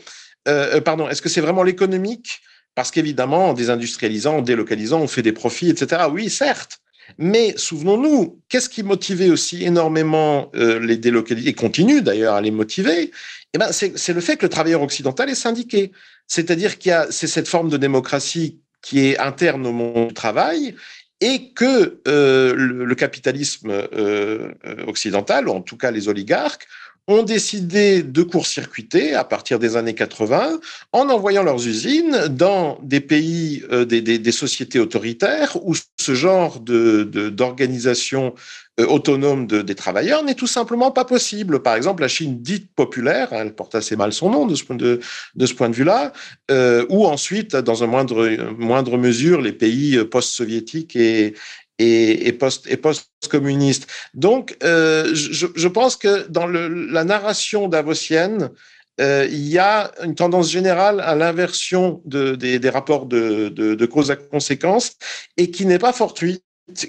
euh, pardon, est-ce que c'est vraiment l'économique? Parce qu'évidemment, en désindustrialisant, en délocalisant, on fait des profits, etc. Oui, certes. Mais souvenons-nous, qu'est-ce qui motivait aussi énormément euh, les délocalisés, et continue d'ailleurs à les motiver eh ben, C'est le fait que le travailleur occidental est syndiqué. C'est-à-dire qu'il y a c'est cette forme de démocratie qui est interne au monde du travail et que euh, le, le, capitalisme euh, occidental, ou en tout cas les oligarques, ont décidé de court-circuiter à partir des années 80 en envoyant leurs usines dans des pays, euh, des, des, sociétés autoritaires où ce genre de, d'organisation euh, autonome de, des travailleurs n'est tout simplement pas possible. Par exemple, la Chine dite populaire, hein, elle porte assez mal son nom de ce point de, de, ce point de vue-là, euh, ou ensuite, dans un moindre, moindre mesure, les pays post-soviétiques et, et, et post et post-communiste. Donc, euh, je, pense que dans la narration davosienne, euh, il y a une tendance générale à l'inversion de, des, rapports de, cause à conséquence et qui n'est pas fortuite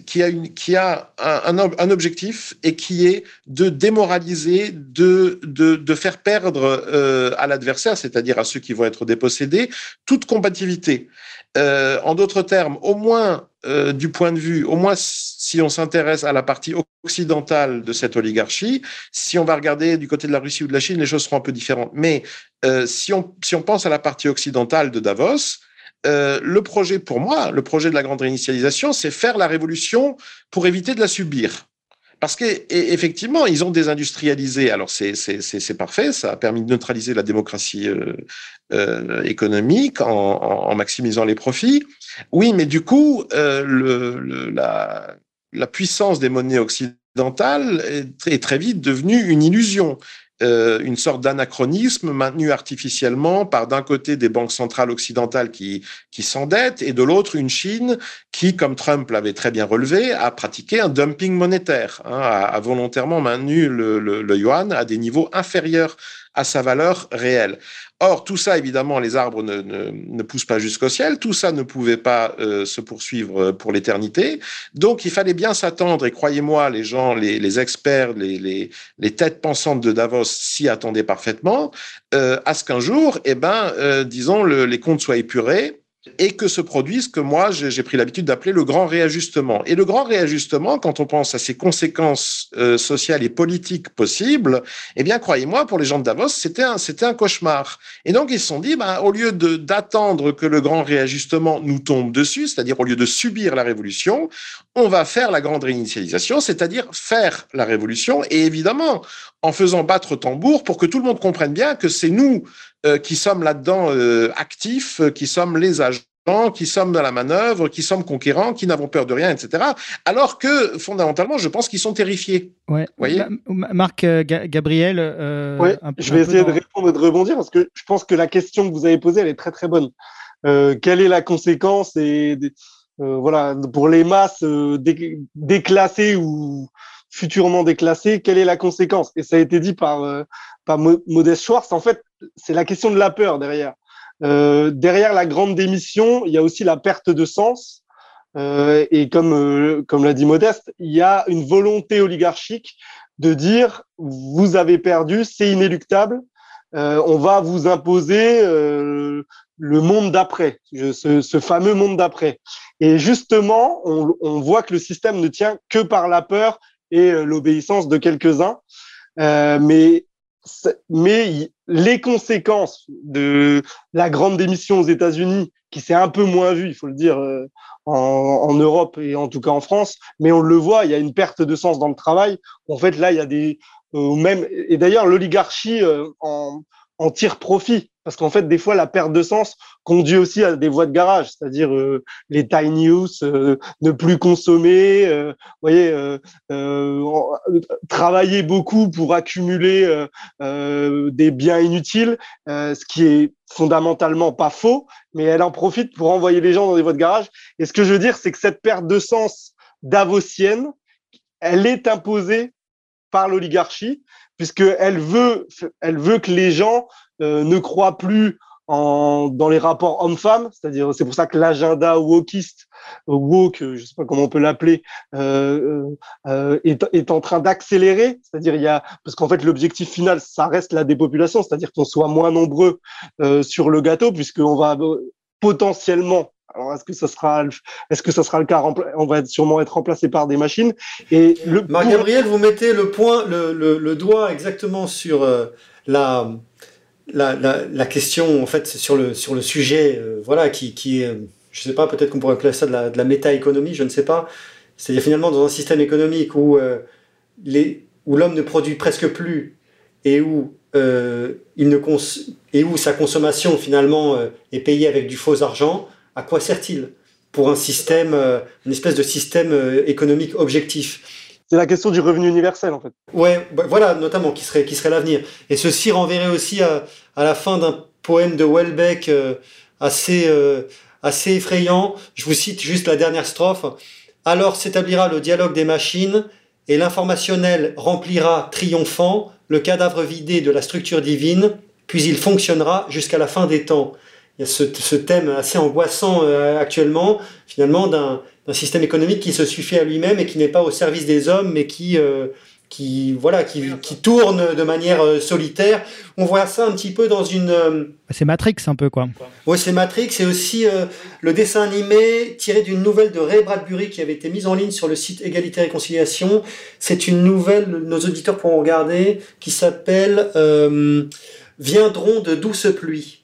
qui a, un, objectif et qui est de démoraliser, de faire perdre euh, à l'adversaire, c'est-à-dire à ceux qui vont être dépossédés, toute combativité. Euh, en d'autres termes, au moins euh, du point de vue, au moins si on s'intéresse à la partie occidentale de cette oligarchie, si on va regarder du côté de la Russie ou de la Chine, les choses seront un peu différentes. Mais euh, si, on, si on pense à la partie occidentale de Davos, euh, le projet pour moi, le projet de la grande réinitialisation, c'est faire la révolution pour éviter de la subir. Parce qu'effectivement, ils ont désindustrialisé. Alors, c'est parfait, ça a permis de neutraliser la démocratie euh, euh, économique en, maximisant les profits. Oui, mais du coup, euh, la, la, puissance des monnaies occidentales est très vite devenue une illusion. Euh, une sorte d'anachronisme maintenu artificiellement par d'un côté des banques centrales occidentales qui, qui s'endettent et de l'autre une Chine qui, comme Trump l'avait très bien relevé, a pratiqué un dumping monétaire, hein, a, volontairement maintenu le, le, le yuan à des niveaux inférieurs à sa valeur réelle. Or, tout ça, évidemment, les arbres ne, ne, poussent pas jusqu'au ciel, tout ça ne pouvait pas euh, se poursuivre euh, pour l'éternité. Donc, il fallait bien s'attendre, et croyez-moi, les gens, les, experts, les, les, têtes pensantes de Davos s'y attendaient parfaitement, euh, à ce qu'un jour, eh ben, disons, le, les comptes soient épurés, et que se produise ce que moi j'ai pris l'habitude d'appeler le grand réajustement. Et le grand réajustement, quand on pense à ses conséquences euh, sociales et politiques possibles, eh bien croyez-moi, pour les gens de Davos, c'était un un cauchemar. Et donc ils se sont dit, ben, au lieu d'attendre que le grand réajustement nous tombe dessus, c'est-à-dire au lieu de subir la révolution, on va faire la grande réinitialisation, c'est-à-dire faire la révolution. Et évidemment, en faisant battre tambour pour que tout le monde comprenne bien que c'est nous qui sommes là-dedans euh, actifs, euh, qui sommes les agents qui sommes dans la manœuvre, qui sommes conquérants, qui n'avons peur de rien, etc. Alors que fondamentalement, je pense qu'ils sont terrifiés. Ouais. voyez? Marc Gabriel. ouais, je vais essayer de répondre et de rebondir parce que je pense que la question que vous avez posée, elle est très très bonne. quelle est la conséquence et voilà pour les masses déclassées ou futurement déclassées, quelle est la conséquence? Et ça a été dit par par Modeste Schwartz. En fait, c'est la question de la peur derrière. Euh, derrière la grande démission, il y a aussi la perte de sens. Euh, et comme, euh, comme l'a dit Modeste, il y a une volonté oligarchique de dire vous avez perdu, c'est inéluctable, euh, on va vous imposer euh, le monde d'après, ce, ce, fameux monde d'après. Et justement, on, on, voit que le système ne tient que par la peur et l'obéissance de quelques-uns. mais mais les conséquences de la grande démission aux États-Unis, qui s'est un peu moins vue, il faut le dire, euh, en, Europe et en tout cas en France, mais on le voit, il y a une perte de sens dans le travail. En fait, là, il y a des euh, même et d'ailleurs l'oligarchie euh, en tire profit. Parce qu'en fait, des fois, la perte de sens conduit aussi à des voies de garage, c'est-à-dire euh, les tiny use, euh, ne plus consommer, euh, voyez, euh, travailler beaucoup pour accumuler des biens inutiles, ce qui est fondamentalement pas faux, mais elle en profite pour envoyer les gens dans des voies de garage. Et ce que je veux dire, c'est que cette perte de sens davosienne, elle est imposée par l'oligarchie, puisqu'elle veut, elle veut que les gens euh, ne croient plus dans les rapports hommes-femmes, c'est-à-dire c'est pour ça que l'agenda wokiste, woke, je sais pas comment on peut l'appeler, euh, euh, est, en train d'accélérer, c'est-à-dire il y a parce qu'en fait l'objectif final ça reste la dépopulation, c'est-à-dire qu'on soit moins nombreux sur le gâteau puisqu'on va potentiellement alors, est-ce que ça sera, est-ce que ça sera le cas On va sûrement être remplacé par des machines. Et le Marc Gabriel, vous mettez le point, le, le, le doigt exactement sur euh, la, la, la, la, question, en fait, sur le, sur le sujet, euh, voilà, qui, qui est, je sais pas, peut-être qu'on pourrait appeler ça de la, de la méta-économie, je ne sais pas. C'est-à-dire finalement dans un système économique où euh, les, où l'homme ne produit presque plus et où il ne cons et où sa consommation finalement est payée avec du faux argent à quoi sert-il pour un système, euh, une espèce de système euh, économique objectif? C'est la question du revenu universel en fait. Ouais, bah, voilà, notamment qui serait qui serait l'avenir. Et ceci renverrait aussi à, à la fin d'un poème de Welbeck euh, assez euh, assez effrayant. Je vous cite juste la dernière strophe. Alors s'établira le dialogue des machines et l'informationnel remplira triomphant le cadavre vidé de la structure divine, puis il fonctionnera jusqu'à la fin des temps il y a ce, ce thème assez angoissant euh, actuellement, finalement, d'un système économique qui se suffit à lui-même et qui n'est pas au service des hommes, mais qui, euh, qui, voilà, qui, qui, tourne de manière euh, solitaire. On voit ça un petit peu dans une... Euh, c'est Matrix un peu, quoi. Oui, c'est Matrix. C'est aussi euh, le dessin animé tiré d'une nouvelle de Ray Bradbury qui avait été mise en ligne sur le site Égalité et Réconciliation. C'est une nouvelle, nos auditeurs pourront regarder, qui s'appelle Viendront de douces pluies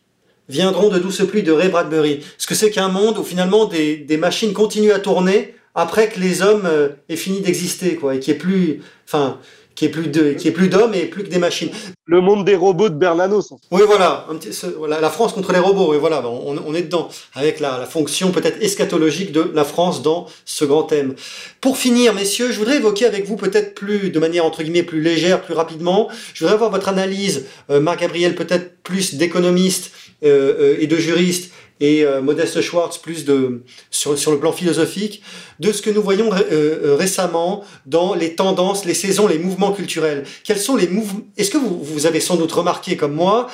viendront de douces pluies de Ray Bradbury. Ce que c'est qu'un monde où finalement des, des, machines continuent à tourner après que les hommes euh, aient fini d'exister, quoi, et n'y ait plus, enfin, qui est plus de, qui est plus d'hommes et plus que des machines. Le monde des robots de Bernanos. Oui, voilà, un petit, voilà, la France contre les robots. Et voilà, on, on est dedans avec la, la fonction peut-être eschatologique de la France dans ce grand thème. Pour finir, messieurs, je voudrais évoquer avec vous peut-être plus, de manière entre guillemets plus légère, plus rapidement. Je voudrais avoir votre analyse, euh, Marc Gabriel, peut-être plus d'économiste et de juriste et euh, Modeste Schwartz plus de sur, sur le plan philosophique de ce que nous voyons euh, euh, récemment dans les tendances, les saisons, les mouvements culturels. Quels sont les mouvements Est-ce que vous, vous avez sans doute remarqué comme moi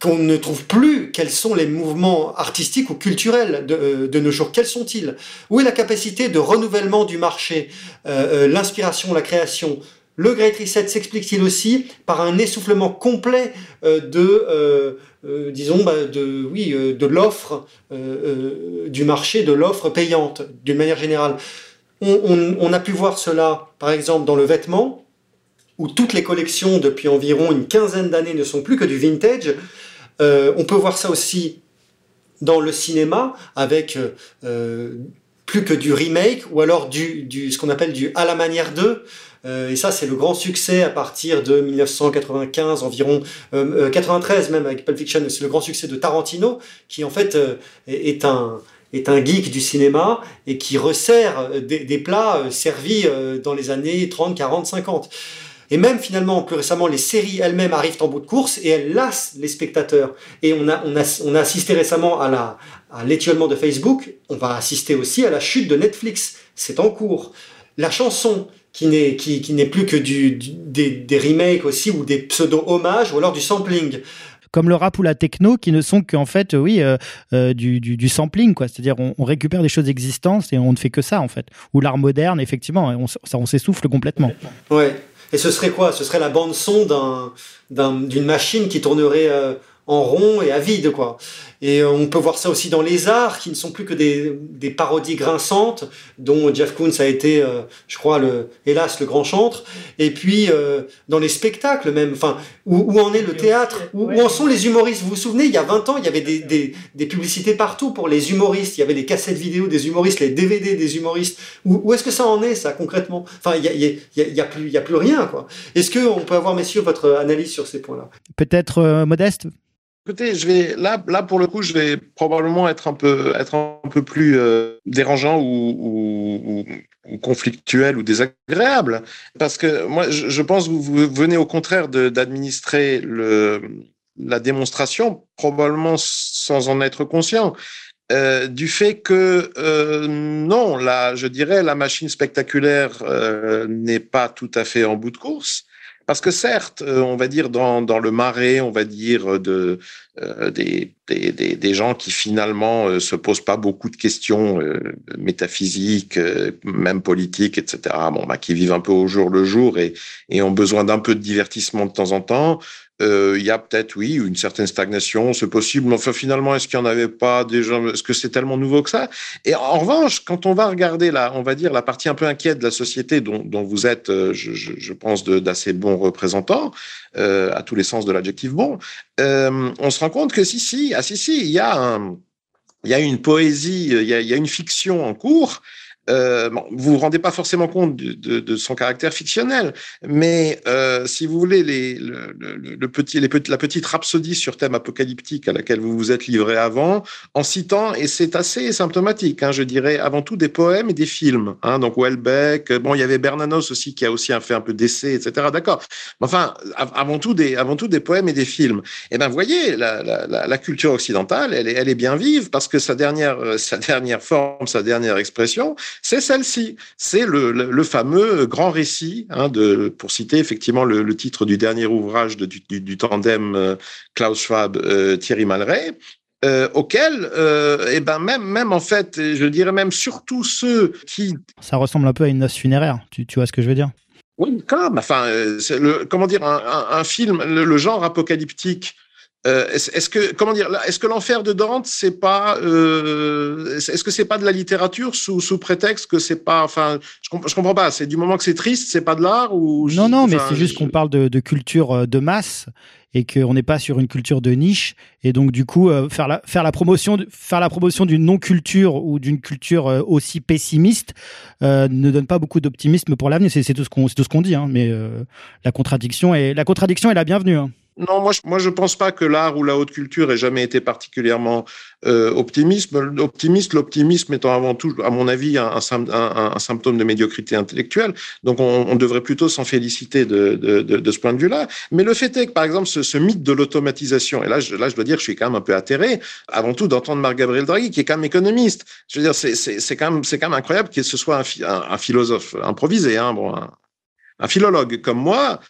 qu'on ne trouve plus quels sont les mouvements artistiques ou culturels de, de nos jours? Quels sont-ils? Où est la capacité de renouvellement du marché, euh, l'inspiration, la création? Le Great Reset s'explique-t-il aussi par un essoufflement complet euh, de, euh, disons, bah, de, oui, de l'offre du marché, de l'offre payante, d'une manière générale on, a pu voir cela, par exemple, dans le vêtement, où toutes les collections depuis environ une quinzaine d'années ne sont plus que du vintage. Euh, on peut voir ça aussi dans le cinéma avec euh, plus que du remake ou alors du, du ce qu'on appelle du à la manière 2. Euh, et ça, c'est le grand succès à partir de 1995 environ, 93 même avec Pulp Fiction. C'est le grand succès de Tarantino qui en fait est un geek du cinéma et qui resserre des, plats servis dans les années 30, 40, 50. Et même finalement, plus récemment, les séries elles-mêmes arrivent en bout de course et elles lassent les spectateurs. Et on a, assisté récemment à la, de Facebook. On va assister aussi à la chute de Netflix. C'est en cours. La chanson, qui n'est, qui, qui n'est plus que du, du des, des remakes aussi ou des pseudo-hommages ou alors du sampling. Comme le rap ou la techno qui ne sont qu'en fait oui euh, euh, du, du, du, sampling quoi. C'est-à-dire on, on, récupère des choses existantes et on ne fait que ça en fait. Ou l'art moderne effectivement on, ça, on s'essouffle complètement. Ouais. Et ce serait quoi? Ce serait la bande son d'un, d'une machine qui tournerait euh, en rond et à vide, quoi. Et euh, on peut voir ça aussi dans les arts, qui ne sont plus que des, des parodies grinçantes, dont Jeff Koons a été, euh, je crois, le, hélas, le grand chantre. Et puis, euh, dans les spectacles même, enfin, où, où en est le théâtre? où, où, en sont les humoristes? Vous vous souvenez, il y a 20 ans, il y avait des, des, des, publicités partout pour les humoristes. Il y avait les cassettes vidéo des humoristes, les DVD des humoristes. Où, où est-ce que ça en est, ça, concrètement? Enfin, il y a, y, a, y, a plus, il y a plus rien, quoi. Est-ce qu'on peut avoir, messieurs, votre analyse sur ces points-là? Peut-être euh, modeste? Écoutez, je vais là, là pour le coup, je vais probablement être un peu, être un peu plus euh, dérangeant ou, ou, conflictuel ou désagréable, parce que moi, je, pense que vous, venez au contraire d'administrer la démonstration, probablement sans en être conscient. Euh, du fait que euh, non, là, je dirais, la machine spectaculaire n'est pas tout à fait en bout de course. Parce que certes, on va dire dans, dans le marais, on va dire de, euh, des, des, des, gens qui finalement euh, se posent pas beaucoup de questions euh, métaphysiques, même politiques, etc. Bon, bah, qui vivent un peu au jour le jour et, et ont besoin d'un peu de divertissement de temps en temps. Il euh, y a peut-être, oui, une certaine stagnation, c'est possible, mais enfin, finalement, est-ce qu'il n'y en avait pas déjà Est-ce que c'est tellement nouveau que ça? Et en revanche, quand on va regarder, la, on va dire, la partie un peu inquiète de la société dont, vous êtes, je, je, pense, d'assez bons représentants, euh, à tous les sens de l'adjectif bon, euh, on se rend compte que si, si, ah, si, si, il y a il y a une poésie, il il y a une fiction en cours euh, bon, vous vous rendez pas forcément compte de, son caractère fictionnel, mais euh, si vous voulez la petite rhapsodie sur thème apocalyptique à laquelle vous vous êtes livré avant, en citant et c'est assez symptomatique, hein, je dirais avant tout des poèmes et des films. Hein, donc Welbeck, bon il y avait Bernanos aussi qui a aussi fait un peu d'essais, etc. D'accord. Enfin avant tout des avant tout des poèmes et des films. Et eh ben voyez la, culture occidentale, elle est, elle est bien vive parce que sa dernière sa dernière forme, sa dernière expression c'est celle-ci. C'est le, le, le, fameux grand récit, hein, de, pour citer effectivement le, le, titre du dernier ouvrage de, du, du, tandem euh, Klaus Schwab, euh, Thierry Malray, euh, auquel, euh, eh ben même, même en fait, je dirais même surtout ceux qui. Ça ressemble un peu à une noce funéraire. Tu, tu vois ce que je veux dire? Oui, quand même. Enfin, le, comment dire, un, un, un film, le, le, genre apocalyptique euh, est-ce est que comment dire Est-ce que l'enfer de Dante c'est pas euh, Est-ce que c'est pas de la littérature sous, sous prétexte que c'est pas Enfin, je, comp je comprends pas. C'est du moment que c'est triste, c'est pas de l'art ou Non, non, mais c'est juste je... qu'on parle de, de, culture euh, de masse et qu'on n'est pas sur une culture de niche. Et donc, du coup, euh, faire, la, faire, la promotion, faire la promotion d'une non-culture ou d'une culture aussi pessimiste ne donne pas beaucoup d'optimisme pour l'avenir. C'est tout ce qu'on qu'on dit, hein, mais la, contradiction est, la contradiction est la bienvenue. Hein. Non, moi, je, moi, je pense pas que l'art ou la haute culture ait jamais été particulièrement euh, optimiste. L'optimisme étant avant tout, à mon avis, un, un, un, symptôme de médiocrité intellectuelle. Donc, on, on devrait plutôt s'en féliciter de, de, de, ce point de vue-là. Mais le fait est que, par exemple, ce, ce mythe de l'automatisation, et là je, là, je dois dire, je suis quand même un peu atterré, avant tout, d'entendre Marc-Gabriel Draghi, qui est quand même économiste. Je veux dire, c'est quand même, c'est quand même incroyable que ce soit un, un philosophe improvisé, hein, bon, un philologue comme moi,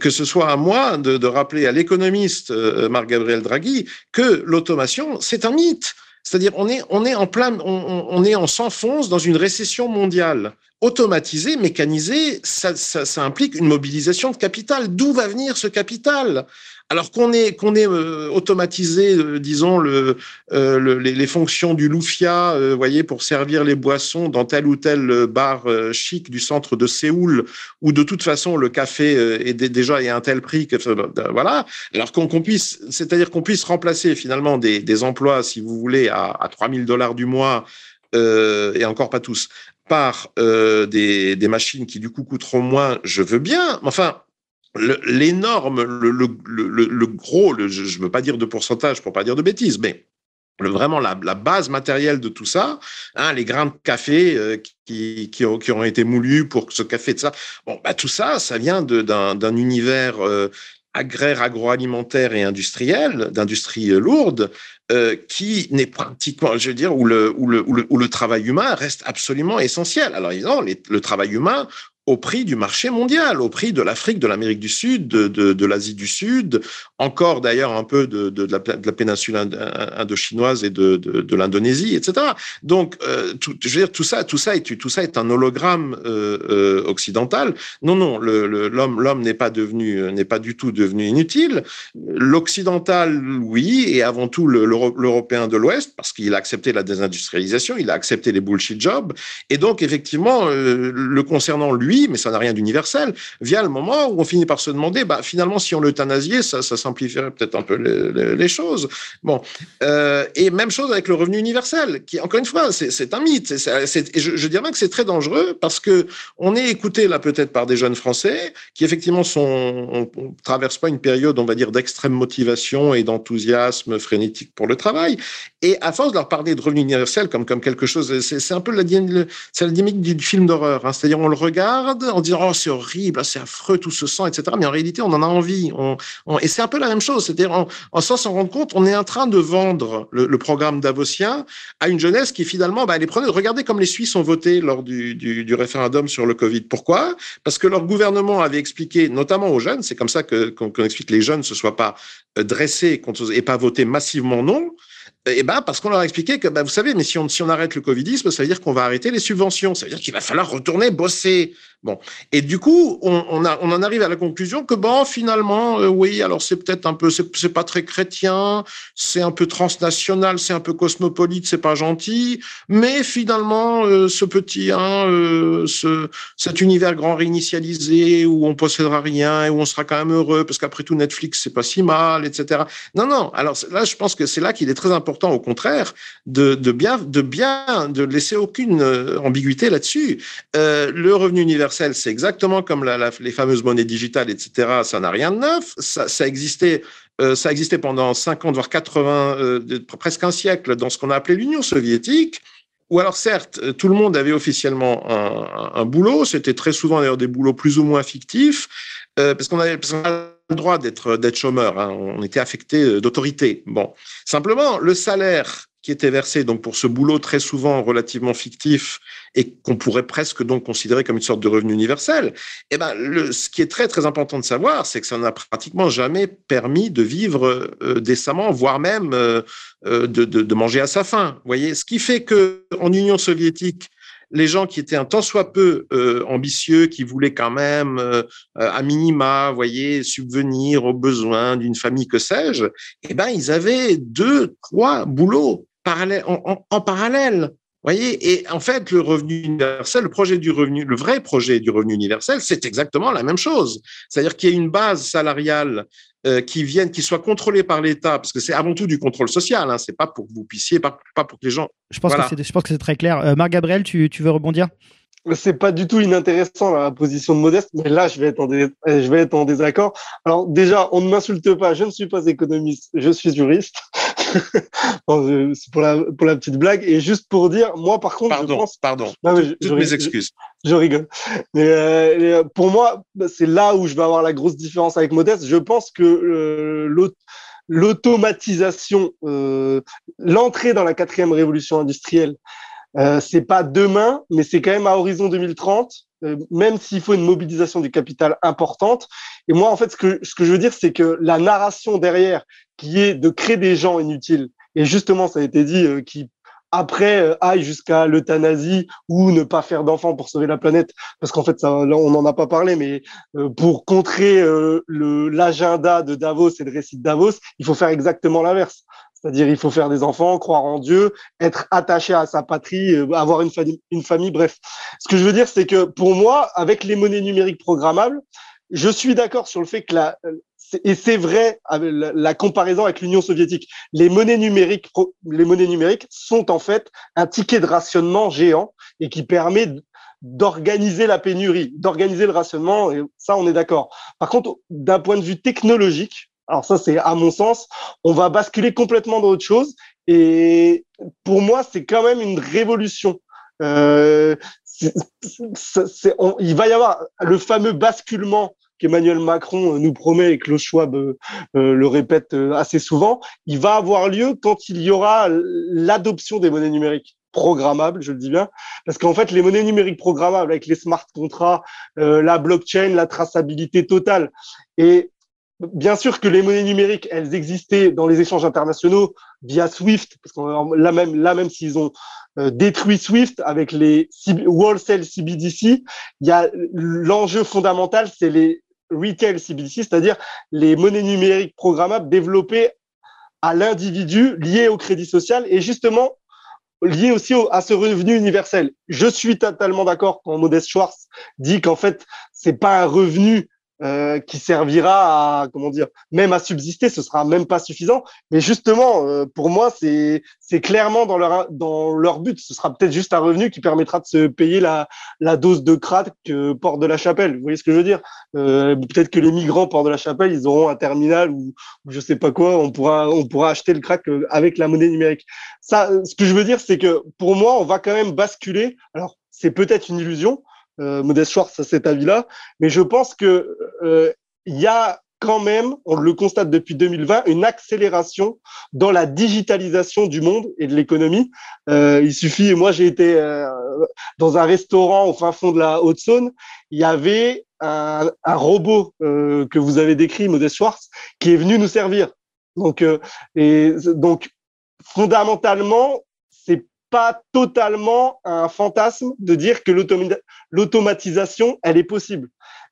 que ce soit à moi de, rappeler à l'économiste euh, Marc-Gabriel Draghi que l'automation, c'est un mythe. C'est-à-dire, on est, on est en plein, on, est, on s'enfonce dans une récession mondiale. Automatiser, mécaniser, ça implique une mobilisation de capital. D'où va venir ce capital? Alors qu'on ait, qu'on ait euh, automatisé, euh, disons, le, euh, le, les, les, fonctions du loufia, euh, voyez, pour servir les boissons dans tel ou tel bar chic du centre de Séoul, où de toute façon le café est déjà à un tel prix que voilà. Alors qu'on puisse, c'est-à-dire qu'on puisse remplacer finalement des, des, emplois, si vous voulez, à, à 3000 dollars du mois, et encore pas tous, par des, des machines qui du coup coûteront moins, je veux bien. Enfin, l'énorme, le, le, gros, je ne veux pas dire de pourcentage pour pas dire de bêtises, mais vraiment la, base matérielle de tout ça, hein, les grains de café euh, qui, qui, ont, qui, ont, été moulus pour ce café de ça. Bon, bah, tout ça, ça vient d'un univers euh, agraire, agroalimentaire et industriel, d'industrie euh, lourde, qui n'est pratiquement, je veux dire, où le, où, le, où, le, travail humain reste absolument essentiel. Alors évidemment, le travail humain, au prix du marché mondial, au prix de l'Afrique, de l'Amérique du Sud, de, l'Asie du Sud, encore d'ailleurs un peu de, la, péninsule indochinoise et de, l'Indonésie, etc. Donc, euh, tout, je veux dire, tout ça, tout ça est, tout ça est un hologramme euh, euh, occidental. Non, non, l'homme, n'est pas devenu, n'est pas du tout devenu inutile. L'occidental, oui, et avant tout l'européen de l'Ouest, parce qu'il a accepté la désindustrialisation, il a accepté les bullshit jobs, et donc effectivement, le concernant lui mais ça n'a rien d'universel, vient le moment où on finit par se demander, bah, finalement, si on l'euthanasiait, ça, ça simplifierait peut-être un peu les, choses. Bon, euh, et même chose avec le revenu universel, qui, encore une fois, c'est un mythe. et je, dirais que c'est très dangereux parce que on est écouté là peut-être par des jeunes Français qui effectivement sont, on, on traverse pas une période, on va dire, d'extrême motivation et d'enthousiasme frénétique pour le travail. Et à force de leur parler de revenu universel comme comme quelque chose, c'est un peu la, c'est la dynamique du film d'horreur. Hein, C'est-à-dire on le regarde en disant oh c'est horrible, c'est affreux tout ce sang, etc. Mais en réalité, on en a envie. Et c'est un peu la même chose. C'est-à-dire, en, en s'en rendre compte, on est en train de vendre le, programme davosien à une jeunesse qui finalement, bah, les prenait. Regardez comme les Suisses ont voté lors du, du, du référendum sur le Covid. Pourquoi? Parce que leur gouvernement avait expliqué, notamment aux jeunes, c'est comme ça qu'on explique que les jeunes ne se soient pas euh, dressés et pas votés massivement non. Eh ben, parce qu'on leur a expliqué que, ben, vous savez, mais si on, si on arrête le Covidisme, ça veut dire qu'on va arrêter les subventions. Ça veut dire qu'il va falloir retourner bosser. Bon. Et du coup, on, a, on en arrive à la conclusion que, bon, finalement, euh, oui, alors c'est peut-être un peu, c'est pas très chrétien, c'est un peu transnational, c'est un peu cosmopolite, c'est pas gentil, mais finalement, euh, ce petit, hein, euh, ce, cet univers grand réinitialisé où on possédera rien et où on sera quand même heureux, parce qu'après tout, Netflix, c'est pas si mal, etc. Non, non. Alors là, je pense que c'est là qu'il est très important au contraire, de, bien, de bien, de laisser aucune euh, ambiguïté là-dessus. Euh, le revenu universel, c'est exactement comme les fameuses monnaies digitales, etc. Ça n'a rien de neuf. Ça, existait euh, ça existait pendant 50, voire 80, euh, presque un siècle dans ce qu'on a appelé l'Union soviétique. Ou alors certes, tout le monde avait officiellement un, boulot, c'était très souvent d'ailleurs des boulots plus ou moins fictifs, parce qu'on avait le droit d'être d'être chômeur, hein, on était affecté euh, d'autorité. Bon, simplement le salaire qui était versé donc pour ce boulot très souvent relativement fictif et qu'on pourrait presque donc considérer comme une sorte de revenu universel. Eh ben, ce qui est très très important de savoir, c'est que ça n'a pratiquement jamais permis de vivre euh, décemment, voire même euh, euh de, de, de, manger à sa faim. Voyez, ce qui fait que en Union soviétique, les gens qui étaient un tant soit peu euh, ambitieux, qui voulaient quand même, euh, à minima, voyez, subvenir aux besoins d'une famille, que sais-je, eh ben, ils avaient deux, trois boulots en, en parallèle voyez, et en fait, le revenu universel, le projet du revenu, le vrai projet du revenu universel, c'est exactement la même chose. C'est-à-dire qu'il y a une base salariale euh, qui viennent, qui soient contrôlés par l'État, parce que c'est avant tout du contrôle social, hein, c'est pas pour que vous puissiez, pas, pas pour que les gens. Je pense, que, c'est, que très clair. Euh, Marc Gabriel, tu, tu veux rebondir? C'est pas du tout inintéressant la position de Modeste, mais là je vais être en, je vais être en désaccord. Alors déjà, on ne m'insulte pas, je ne suis pas économiste, je suis juriste. c'est pour la, pour la petite blague. Et juste pour dire, moi par contre, pardon, je pense... Pardon, Toutes je, mes excuses. Je, rigole. Mais euh, pour moi, c'est là où je vais avoir la grosse différence avec Modeste. Je pense que euh, l'automatisation, euh, l'entrée dans la quatrième révolution industrielle, euh, c'est pas demain, mais c'est quand même à horizon 2030, euh, même s'il faut une mobilisation du capital importante. Et moi, en fait, ce que, ce que je veux dire, c'est que la narration derrière, qui est de créer des gens inutiles, et justement, ça a été dit, euh, qui après euh, aille jusqu'à l'euthanasie ou ne pas faire d'enfants pour sauver la planète, parce qu'en fait, ça, on n'en a pas parlé, mais pour contrer le l'agenda de Davos et le récit de Davos, il faut faire exactement l'inverse. C'est-à-dire, il faut faire des enfants, croire en Dieu, être attaché à sa patrie, euh, avoir une famille, une famille, bref. Ce que je veux dire, c'est que pour moi, avec les monnaies numériques programmables, je suis d'accord sur le fait que la, et c'est vrai la, comparaison avec l'Union soviétique. Les monnaies numériques, les monnaies numériques sont en fait un ticket de rationnement géant et qui permet d'organiser la pénurie, d'organiser le rationnement. Et ça, on est d'accord. Par contre, d'un point de vue technologique, alors ça, c'est à mon sens, on va basculer complètement dans autre chose. Et pour moi, c'est quand même une révolution. Euh, il va y avoir le fameux basculement qu'Emmanuel Macron nous promet et que Klaus Schwab euh, euh, le répète assez souvent. Il va avoir lieu quand il y aura l'adoption des monnaies numériques programmables, je le dis bien, parce qu'en fait, les monnaies numériques programmables avec les smart contracts, la blockchain, la traçabilité totale, et Bien sûr que les monnaies numériques, elles existaient dans les échanges internationaux via SWIFT, parce que là même, là même s'ils ont euh, détruit SWIFT avec les wholesale CBDC, il y a l'enjeu fondamental, c'est les retail CBDC, c'est-à-dire les monnaies numériques programmables développées à l'individu liées au crédit social et justement liées aussi à ce revenu universel. Je suis totalement d'accord quand Modeste Schwartz dit qu'en fait, c'est pas un revenu euh, qui servira à comment dire même à subsister ce sera même pas suffisant. Mais justement euh, pour moi c'est c'est clairement dans leur dans leur but. Ce sera peut-être juste un revenu qui permettra de se payer la la dose de crack que porte de la Chapelle. Vous voyez ce que je veux dire? Euh, peut-être que les migrants portent de la Chapelle ils auront un terminal ou, ou, je sais pas quoi on pourra on pourra acheter le crack avec la monnaie numérique. Ça ce que je veux dire c'est que pour moi on va quand même basculer. Alors c'est peut-être une illusion euh, Modeste Schwartz à cet avis-là, mais je pense que euh, il y a quand même, on le constate depuis 2020, une accélération dans la digitalisation du monde et de l'économie. Euh, il suffit, moi j'ai été euh, dans un restaurant au fin fond de la Haute-Saône, il y avait un, un robot euh, que vous avez décrit, Modeste Schwartz, qui est venu nous servir. Donc, euh, et donc fondamentalement, pas totalement un fantasme de dire que l'automatisation, elle est possible.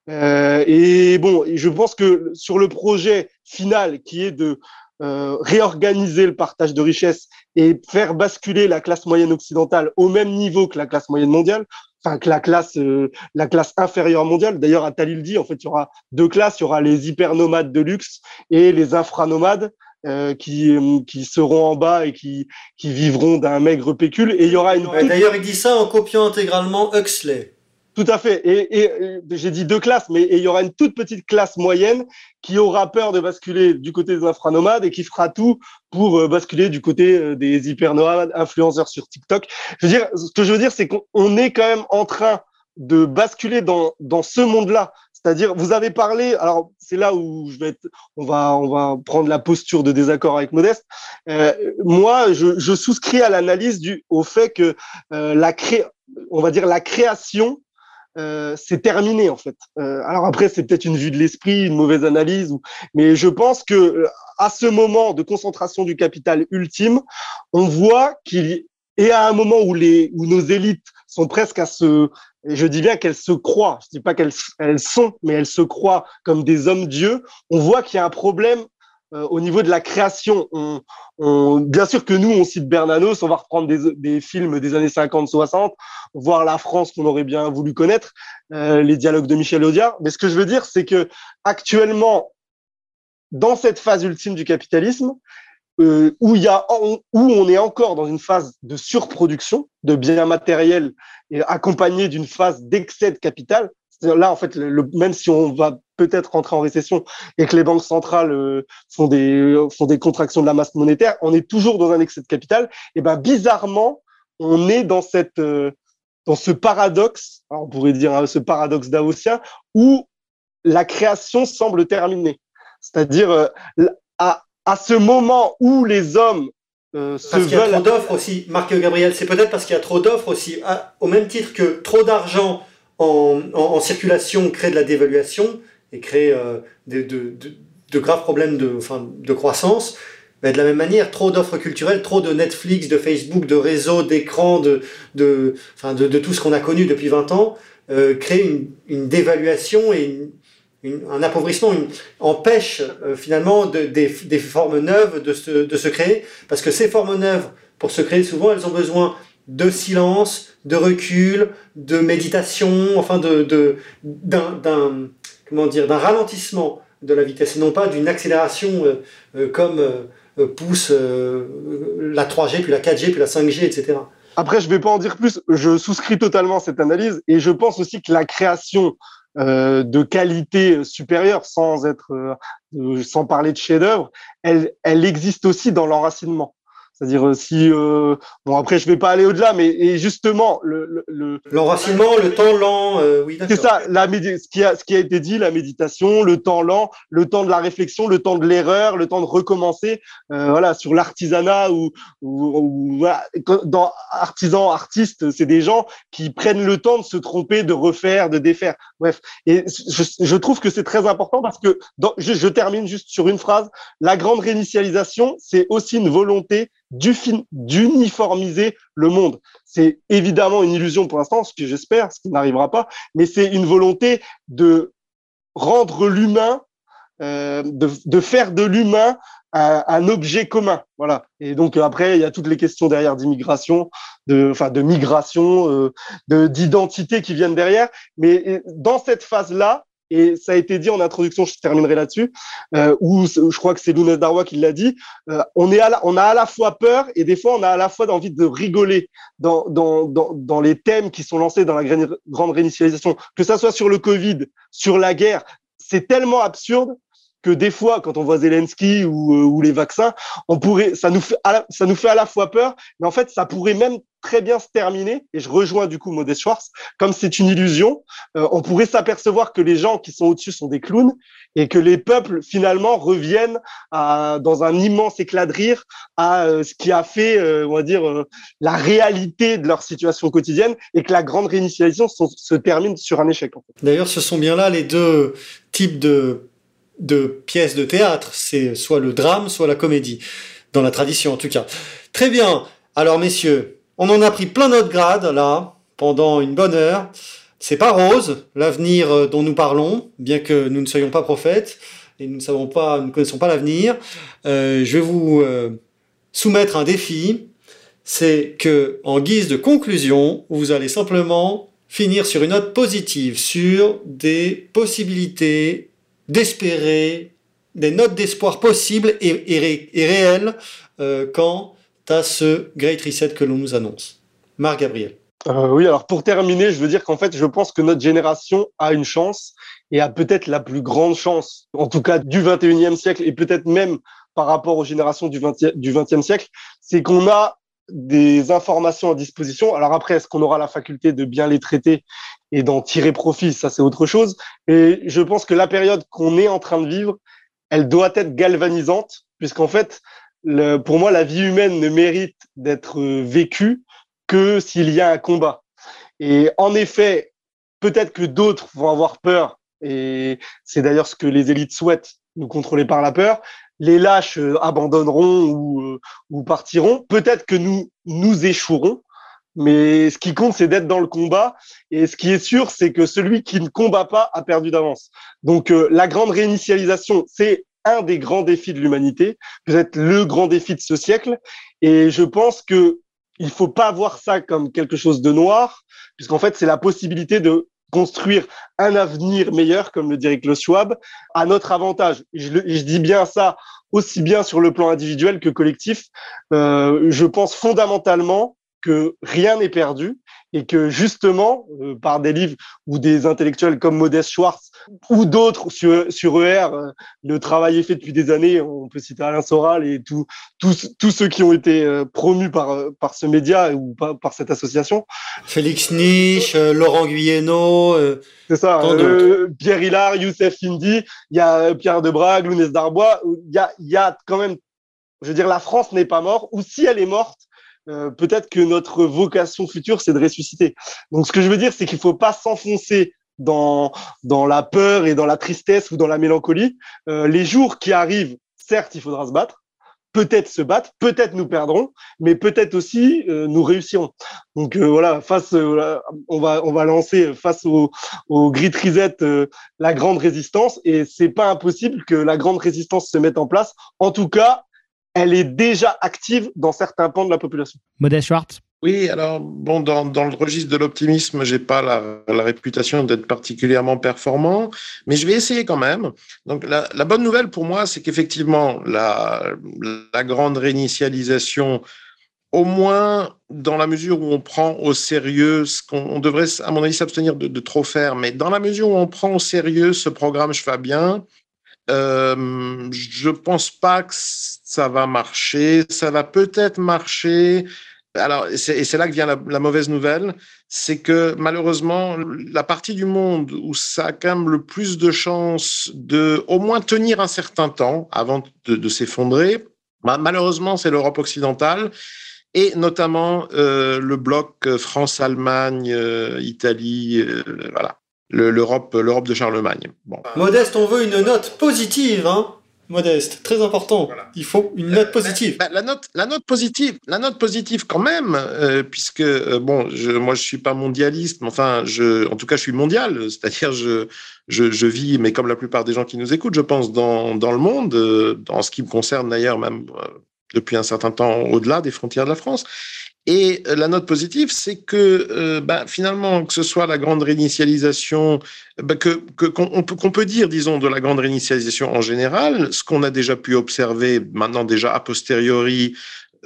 Euh, et bon, je pense que sur le projet final qui est de euh, réorganiser le partage de richesses et faire basculer la classe moyenne occidentale au même niveau que la classe moyenne mondiale, enfin que la classe euh, la classe inférieure mondiale. D'ailleurs, Attali le dit, en fait, il y aura deux classes, il y aura les hypernomades de luxe et les infranomades. Euh, qui, euh, qui seront en bas et qui, qui vivront d'un maigre pécule. Et il y aura une. D'ailleurs, il dit ça en copiant intégralement Huxley. Tout à fait. Et, et, j'ai dit deux classes, mais il y aura une toute petite classe moyenne qui aura peur de basculer du côté des infranomades et qui fera tout pour euh, basculer du côté des hypernomades, influenceurs sur TikTok. Je veux dire, ce que je veux dire, c'est qu'on est quand même en train de basculer dans, dans ce monde-là. C'est-à-dire, vous avez parlé, alors c'est là où je vais être, on va, on va prendre la posture de désaccord avec Modeste. Euh, moi, je, souscris à l'analyse du, au fait que euh, la cré, on va dire la création, euh, c'est terminé en fait. Euh, alors après, c'est peut-être une vue de l'esprit, une mauvaise analyse, mais je pense que à ce moment de concentration du capital ultime, on voit qu'il et à un moment où les où nos élites sont presque à se je dis bien qu'elles se croient, je dis pas qu'elles elles sont, mais elles se croient comme des hommes dieux. On voit qu'il y a un problème euh, au niveau de la création. On, on, bien sûr que nous, on cite Bernanos, on va reprendre des, des films des années 50-60, voir la France qu'on aurait bien voulu connaître, euh, les dialogues de Michel Audiard. Mais ce que je veux dire, c'est que actuellement, dans cette phase ultime du capitalisme, euh, où, y a, où on est encore dans une phase de surproduction de biens matériels et accompagnée d'une phase d'excès de capital. Là, en fait, même si on va peut-être rentrer en récession et que les banques centrales euh, font, des, font des contractions de la masse monétaire, on est toujours dans un excès de capital. Et ben bizarrement, on est dans cette euh, dans ce paradoxe, on pourrait dire hein, ce paradoxe davosien, où la création semble terminée. C'est-à-dire euh, à, ce moment où les hommes euh, se parce qu'il y a trop d'offres aussi, Marc Gabriel, c'est peut-être parce qu'il y a trop d'offres aussi, au même titre que trop d'argent en, en, circulation crée de la dévaluation et crée euh, de, de, de, graves problèmes de, enfin, de croissance. Mais de la même manière, trop d'offres culturelles, trop de Netflix, de Facebook, de réseaux, d'écrans, de, de, enfin, de, de tout ce qu'on a connu depuis 20 ans, euh, crée une, une dévaluation et une, un appauvrissement empêche euh, finalement des, formes neuves de se, créer, parce que ces formes neuves, pour se créer, souvent, elles ont besoin de silence, de recul, de méditation, enfin de d'un comment dire d'un ralentissement de la vitesse et non pas d'une accélération euh, euh, comme pousse la 3G puis la 4G puis la 5G etc. Après, je vais pas en dire plus. Je souscris totalement à cette analyse et je pense aussi que la création euh, de qualité supérieure, sans être, euh, sans parler de chef-d'œuvre, elle, elle existe aussi dans l'enracinement. C'est-à-dire euh, si euh, bon après je vais pas aller au-delà, mais et justement le l'enracinement, le, le, temps lent, euh, oui C'est ça, la ce qui a ce qui a été dit, la méditation, le temps lent, le temps de la réflexion, le temps de l'erreur, le temps de recommencer. Euh, voilà sur l'artisanat ou, ou, ou voilà, dans artisans, artistes, c'est des gens qui prennent le temps de se tromper, de refaire, de défaire. Bref, et je, je trouve que c'est très important parce que dans, je, je termine juste sur une phrase. La grande réinitialisation, c'est aussi une volonté d'uniformiser le monde. C'est évidemment une illusion pour l'instant, ce que j'espère, ce qui n'arrivera pas, mais c'est une volonté de rendre l'humain, euh, de, de, faire de l'humain un, un, objet commun. Voilà. Et donc après, il y a toutes les questions derrière d'immigration, de, enfin de migration, euh, de d'identité qui viennent derrière. Mais dans cette phase-là, et ça a été dit en introduction, je terminerai là-dessus, euh, où je crois que c'est Lounès Darwa qui l'a dit, euh, on, est à on a à la fois peur et des fois on a à la fois envie de rigoler dans, dans, dans, dans les thèmes qui sont lancés dans la grande réinitialisation, que ça soit sur le Covid, sur la guerre, c'est tellement absurde que des fois, quand on voit Zelensky ou, euh, ou les vaccins, on pourrait, ça nous fait, ça nous fait à la fois peur, mais en fait, ça pourrait même très bien se terminer. Et je rejoins du coup Modest Schwartz, comme c'est une illusion, euh, on pourrait s'apercevoir que les gens qui sont au-dessus sont des clowns et que les peuples finalement reviennent à, dans un immense éclat de rire à euh, ce qui a fait, on va dire, la réalité de leur situation quotidienne et que la grande réinitialisation se termine sur un échec. D'ailleurs, ce sont bien là les deux types de de pièces de théâtre. C'est soit le drame, soit la comédie. Dans la tradition, en tout cas. Très bien. Alors, messieurs, on en a pris plein notre grade, là, pendant une bonne heure. C'est pas rose, l'avenir euh, dont nous parlons, bien que nous ne soyons pas prophètes et nous ne savons pas, nous ne connaissons pas l'avenir. Euh, je vais vous euh, soumettre un défi. C'est que, en guise de conclusion, vous allez simplement finir sur une note positive, sur des possibilités d'espérer des notes d'espoir possibles et, et, réelles euh, quant à ce Great Reset que l'on nous annonce. Marc Gabriel. Euh, oui, alors pour terminer, je veux dire qu'en fait, je pense que notre génération a une chance et a peut-être la plus grande chance, en tout cas du 21e siècle et peut-être même par rapport aux générations du 20e, du 20e siècle, c'est qu'on a des informations à disposition. Alors après, est-ce qu'on aura la faculté de bien les traiter et d'en tirer profit Ça, c'est autre chose. Et je pense que la période qu'on est en train de vivre, elle doit être galvanisante, puisqu'en fait, le, pour moi, la vie humaine ne mérite d'être vécue que s'il y a un combat. Et en effet, peut-être que d'autres vont avoir peur, et c'est d'ailleurs ce que les élites souhaitent, nous contrôler par la peur, les lâches euh, abandonneront ou, euh, ou partiront. Peut-être que nous, nous échouerons, mais ce qui compte, c'est d'être dans le combat. Et ce qui est sûr, c'est que celui qui ne combat pas a perdu d'avance. Donc, euh, la grande réinitialisation, c'est un des grands défis de l'humanité, peut-être le grand défi de ce siècle. Et je pense que il faut pas voir ça comme quelque chose de noir, puisqu'en fait, c'est la possibilité de construire un avenir meilleur, comme le dirait Klaus Schwab, à notre avantage. Je, je dis bien ça aussi bien sur le plan individuel que collectif. Euh, je pense fondamentalement que rien n'est perdu et que justement, euh, par des livres ou des intellectuels comme Modeste Schwartz ou d'autres sur, sur ER, euh, le travail est fait depuis des années. On peut citer Alain Soral et tous tous ceux qui ont été euh, promus par, par ce média ou par, par cette association. Félix Niche, Laurent Guyeno. C'est ça, Pierre Hillard, Youssef Indy, il y a Pierre Debrague, Lounès Darbois. Il y a, il y a quand même, je veux dire, la France n'est pas morte, ou si elle est morte, euh, peut-être que notre vocation future, c'est de ressusciter. Donc, ce que je veux dire, c'est qu'il ne faut pas s'enfoncer dans, dans la peur et dans la tristesse ou dans la mélancolie. Euh, les jours qui arrivent, certes, il faudra se battre, peut-être se battre, peut-être nous perdrons, mais peut-être aussi euh, nous réussirons. Donc voilà, face, on va on va lancer face au, au Grid Reset la grande résistance et c'est pas impossible que la grande résistance se mette en place. En tout cas, elle est déjà active dans certains pans de la population. Modeste Schwartz oui, alors bon, dans, dans le registre de l'optimisme, j'ai pas la, la, réputation d'être particulièrement performant, mais je vais essayer quand même. Donc la, la bonne nouvelle pour moi, c'est qu'effectivement la, la grande réinitialisation, au moins dans la mesure où on prend au sérieux ce qu'on devrait, à mon avis, s'abstenir de, de, trop faire, mais dans la mesure où on prend au sérieux ce programme Je fais bien, euh, je pense pas que ça va marcher. Ça va peut-être marcher. Alors, et c'est là que vient la, mauvaise nouvelle, c'est que malheureusement, la partie du monde où ça a quand même le plus de chances de au moins tenir un certain temps avant de, s'effondrer, bah, malheureusement, c'est l'Europe occidentale et notamment euh, le bloc euh, Italie, euh, voilà l'Europe l'Europe de Charlemagne. Bon. Modeste, on veut une note positive, hein Modeste, très important. Voilà. Il faut une note positive. Bah, la note, la note positive, la note positive quand même, euh, puisque euh, bon, je, moi je suis pas mondialiste, mais enfin, je, en tout cas, je suis mondial, c'est-à-dire je, je, je, vis, mais comme la plupart des gens qui nous écoutent, je pense dans, dans le monde, euh, dans ce qui me concerne d'ailleurs même euh, depuis un certain temps au-delà des frontières de la France. Et euh, la note positive, c'est que euh, bah, finalement, que ce soit la grande réinitialisation, bah, que qu'on peut, qu'on peut dire, disons, de la grande réinitialisation en général, ce qu'on a déjà pu observer maintenant déjà a posteriori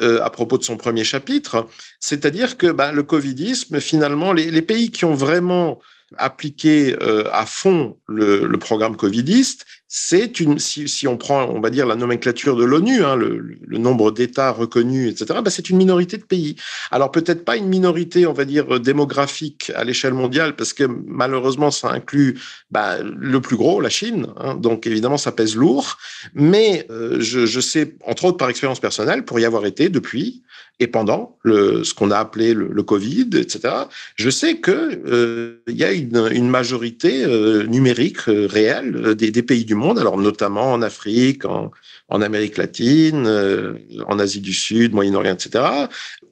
euh, à propos de son premier chapitre, c'est-à-dire que bah, le covidisme, finalement, les, les pays qui ont vraiment appliqué euh, à fond le, le, programme covidiste, c'est une, si, on prend, on va dire, la nomenclature de l'ONU, hein, le, nombre d'États reconnus, etc., bah, c'est une minorité de pays. Alors peut-être pas une minorité, on va dire, démographique à l'échelle mondiale, parce que malheureusement, ça inclut bah, le plus gros, la Chine, hein, donc évidemment, ça pèse lourd, mais euh, je, sais, entre autres par expérience personnelle, pour y avoir été depuis, et pendant ce qu'on a appelé le, Covid, etc., je sais qu'il euh, y a une, majorité euh, numérique euh, réelle euh, des, des, pays du monde, alors notamment en Afrique, en, Amérique latine, euh, en Asie du Sud, Moyen-Orient, etc.,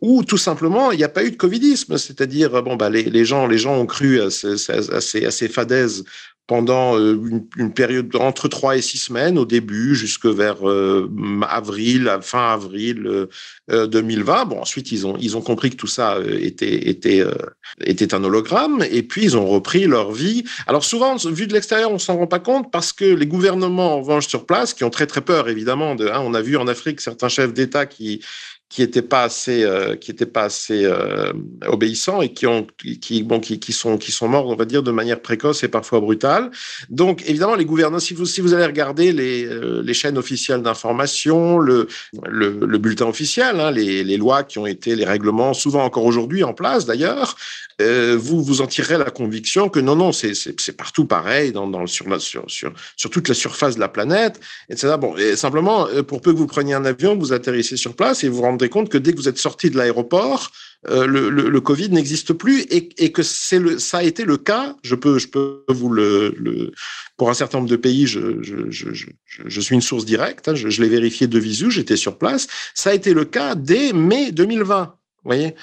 où tout simplement il n'y a pas eu de covidisme, c'est-à-dire bon bah les, gens les gens ont cru à ces, à ces fadaises pendant euh, une, période entre trois et six semaines au début, jusque vers euh, avril, fin avril euh, 2020. Bon, ensuite ils ont ils ont compris que tout ça euh, était était euh, était un hologramme et puis ils ont repris leur vie. Alors souvent, vu de l'extérieur, on s'en rend pas compte parce que les gouvernements en revanche sur place, qui ont très très peur évidemment de, hein, on a vu en Afrique certains chefs d'État qui qui n'étaient pas assez, euh, qui étaient pas assez euh, obéissants et qui ont, qui, bon, qui, qui, sont, qui sont morts, on va dire, de manière précoce et parfois brutale. Donc, évidemment, les gouvernants, si vous, si vous allez regarder les, euh, les chaînes officielles d'information, le, le, le, bulletin officiel, hein, les, les lois qui ont été, les règlements, souvent encore aujourd'hui en place d'ailleurs, euh, vous vous en tirerez la conviction que non, non, c'est partout pareil, dans, dans, sur, la, sur, sur, sur toute la surface de la planète, etc. Bon, simplement, euh, pour peu que vous preniez un avion, vous atterrissez sur place et vous vous rendrez compte que dès que vous êtes sorti de l'aéroport, euh, le, Covid n'existe plus et, que c'est le, ça a été le cas. Je peux, je peux vous le, le pour un certain nombre de pays, je, je, je, je, suis une source directe. Hein, je l'ai vérifié de visu, j'étais sur place. Ça a été le cas dès mai 2020 voyez?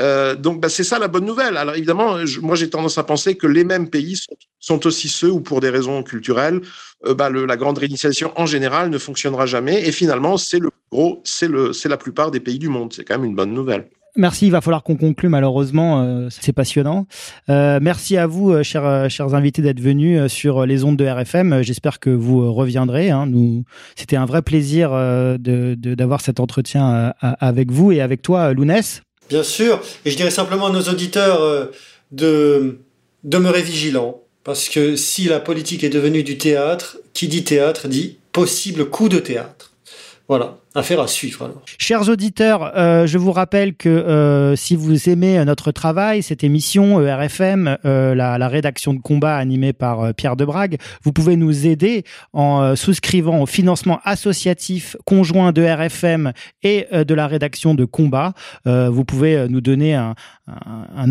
Euh, Donc, bah, c'est ça la bonne nouvelle. Alors, évidemment, je, moi, j'ai tendance à penser que les mêmes pays sont, aussi ceux où, pour des raisons culturelles, euh, bah, le, la grande réinitialisation en général ne fonctionnera jamais. Et finalement, c'est le gros, c'est la plupart des pays du monde. C'est quand même une bonne nouvelle. Merci, il va falloir qu'on conclue malheureusement, euh, c'est passionnant. Euh, merci à vous, euh, chers, invités, d'être venus sur les ondes de RFM. J'espère que vous reviendrez. Hein. C'était un vrai plaisir d'avoir cet entretien avec vous et avec toi, Lounès. Bien sûr, et je dirais simplement à nos auditeurs de demeurer vigilants, parce que si la politique est devenue du théâtre, qui dit théâtre dit possible coup de théâtre. Voilà, affaire à suivre alors. Chers auditeurs, euh, je vous rappelle que euh, si vous aimez notre travail, cette émission euh, RFM, euh, la, la rédaction de combat animée par euh, Pierre Debrague, vous pouvez nous aider en euh, souscrivant au financement associatif conjoint de RFM et euh, de la rédaction de combat. Euh, vous pouvez euh, nous donner un,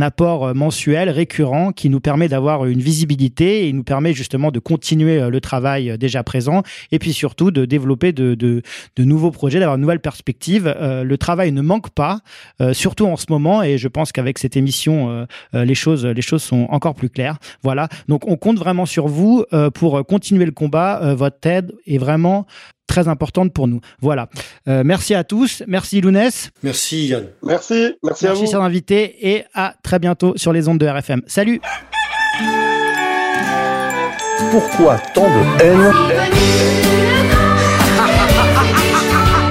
apport euh, mensuel récurrent qui nous permet d'avoir une visibilité et nous permet justement de continuer euh, le travail euh, déjà présent et puis surtout de développer de nouveaux projets, d'avoir une nouvelle perspective. Euh, le travail ne manque pas, euh, surtout en ce moment, et je pense qu'avec cette émission, euh, les choses, les choses sont encore plus claires. Voilà. Donc, on compte vraiment sur vous euh, pour continuer le combat. Euh, votre aide est vraiment très importante pour nous. Voilà. Euh, merci à tous. Merci Lounès. Merci Yann. Merci, merci, à Merci vous. chers invités et à très bientôt sur les ondes de RFM. Salut. Pourquoi tant de haine?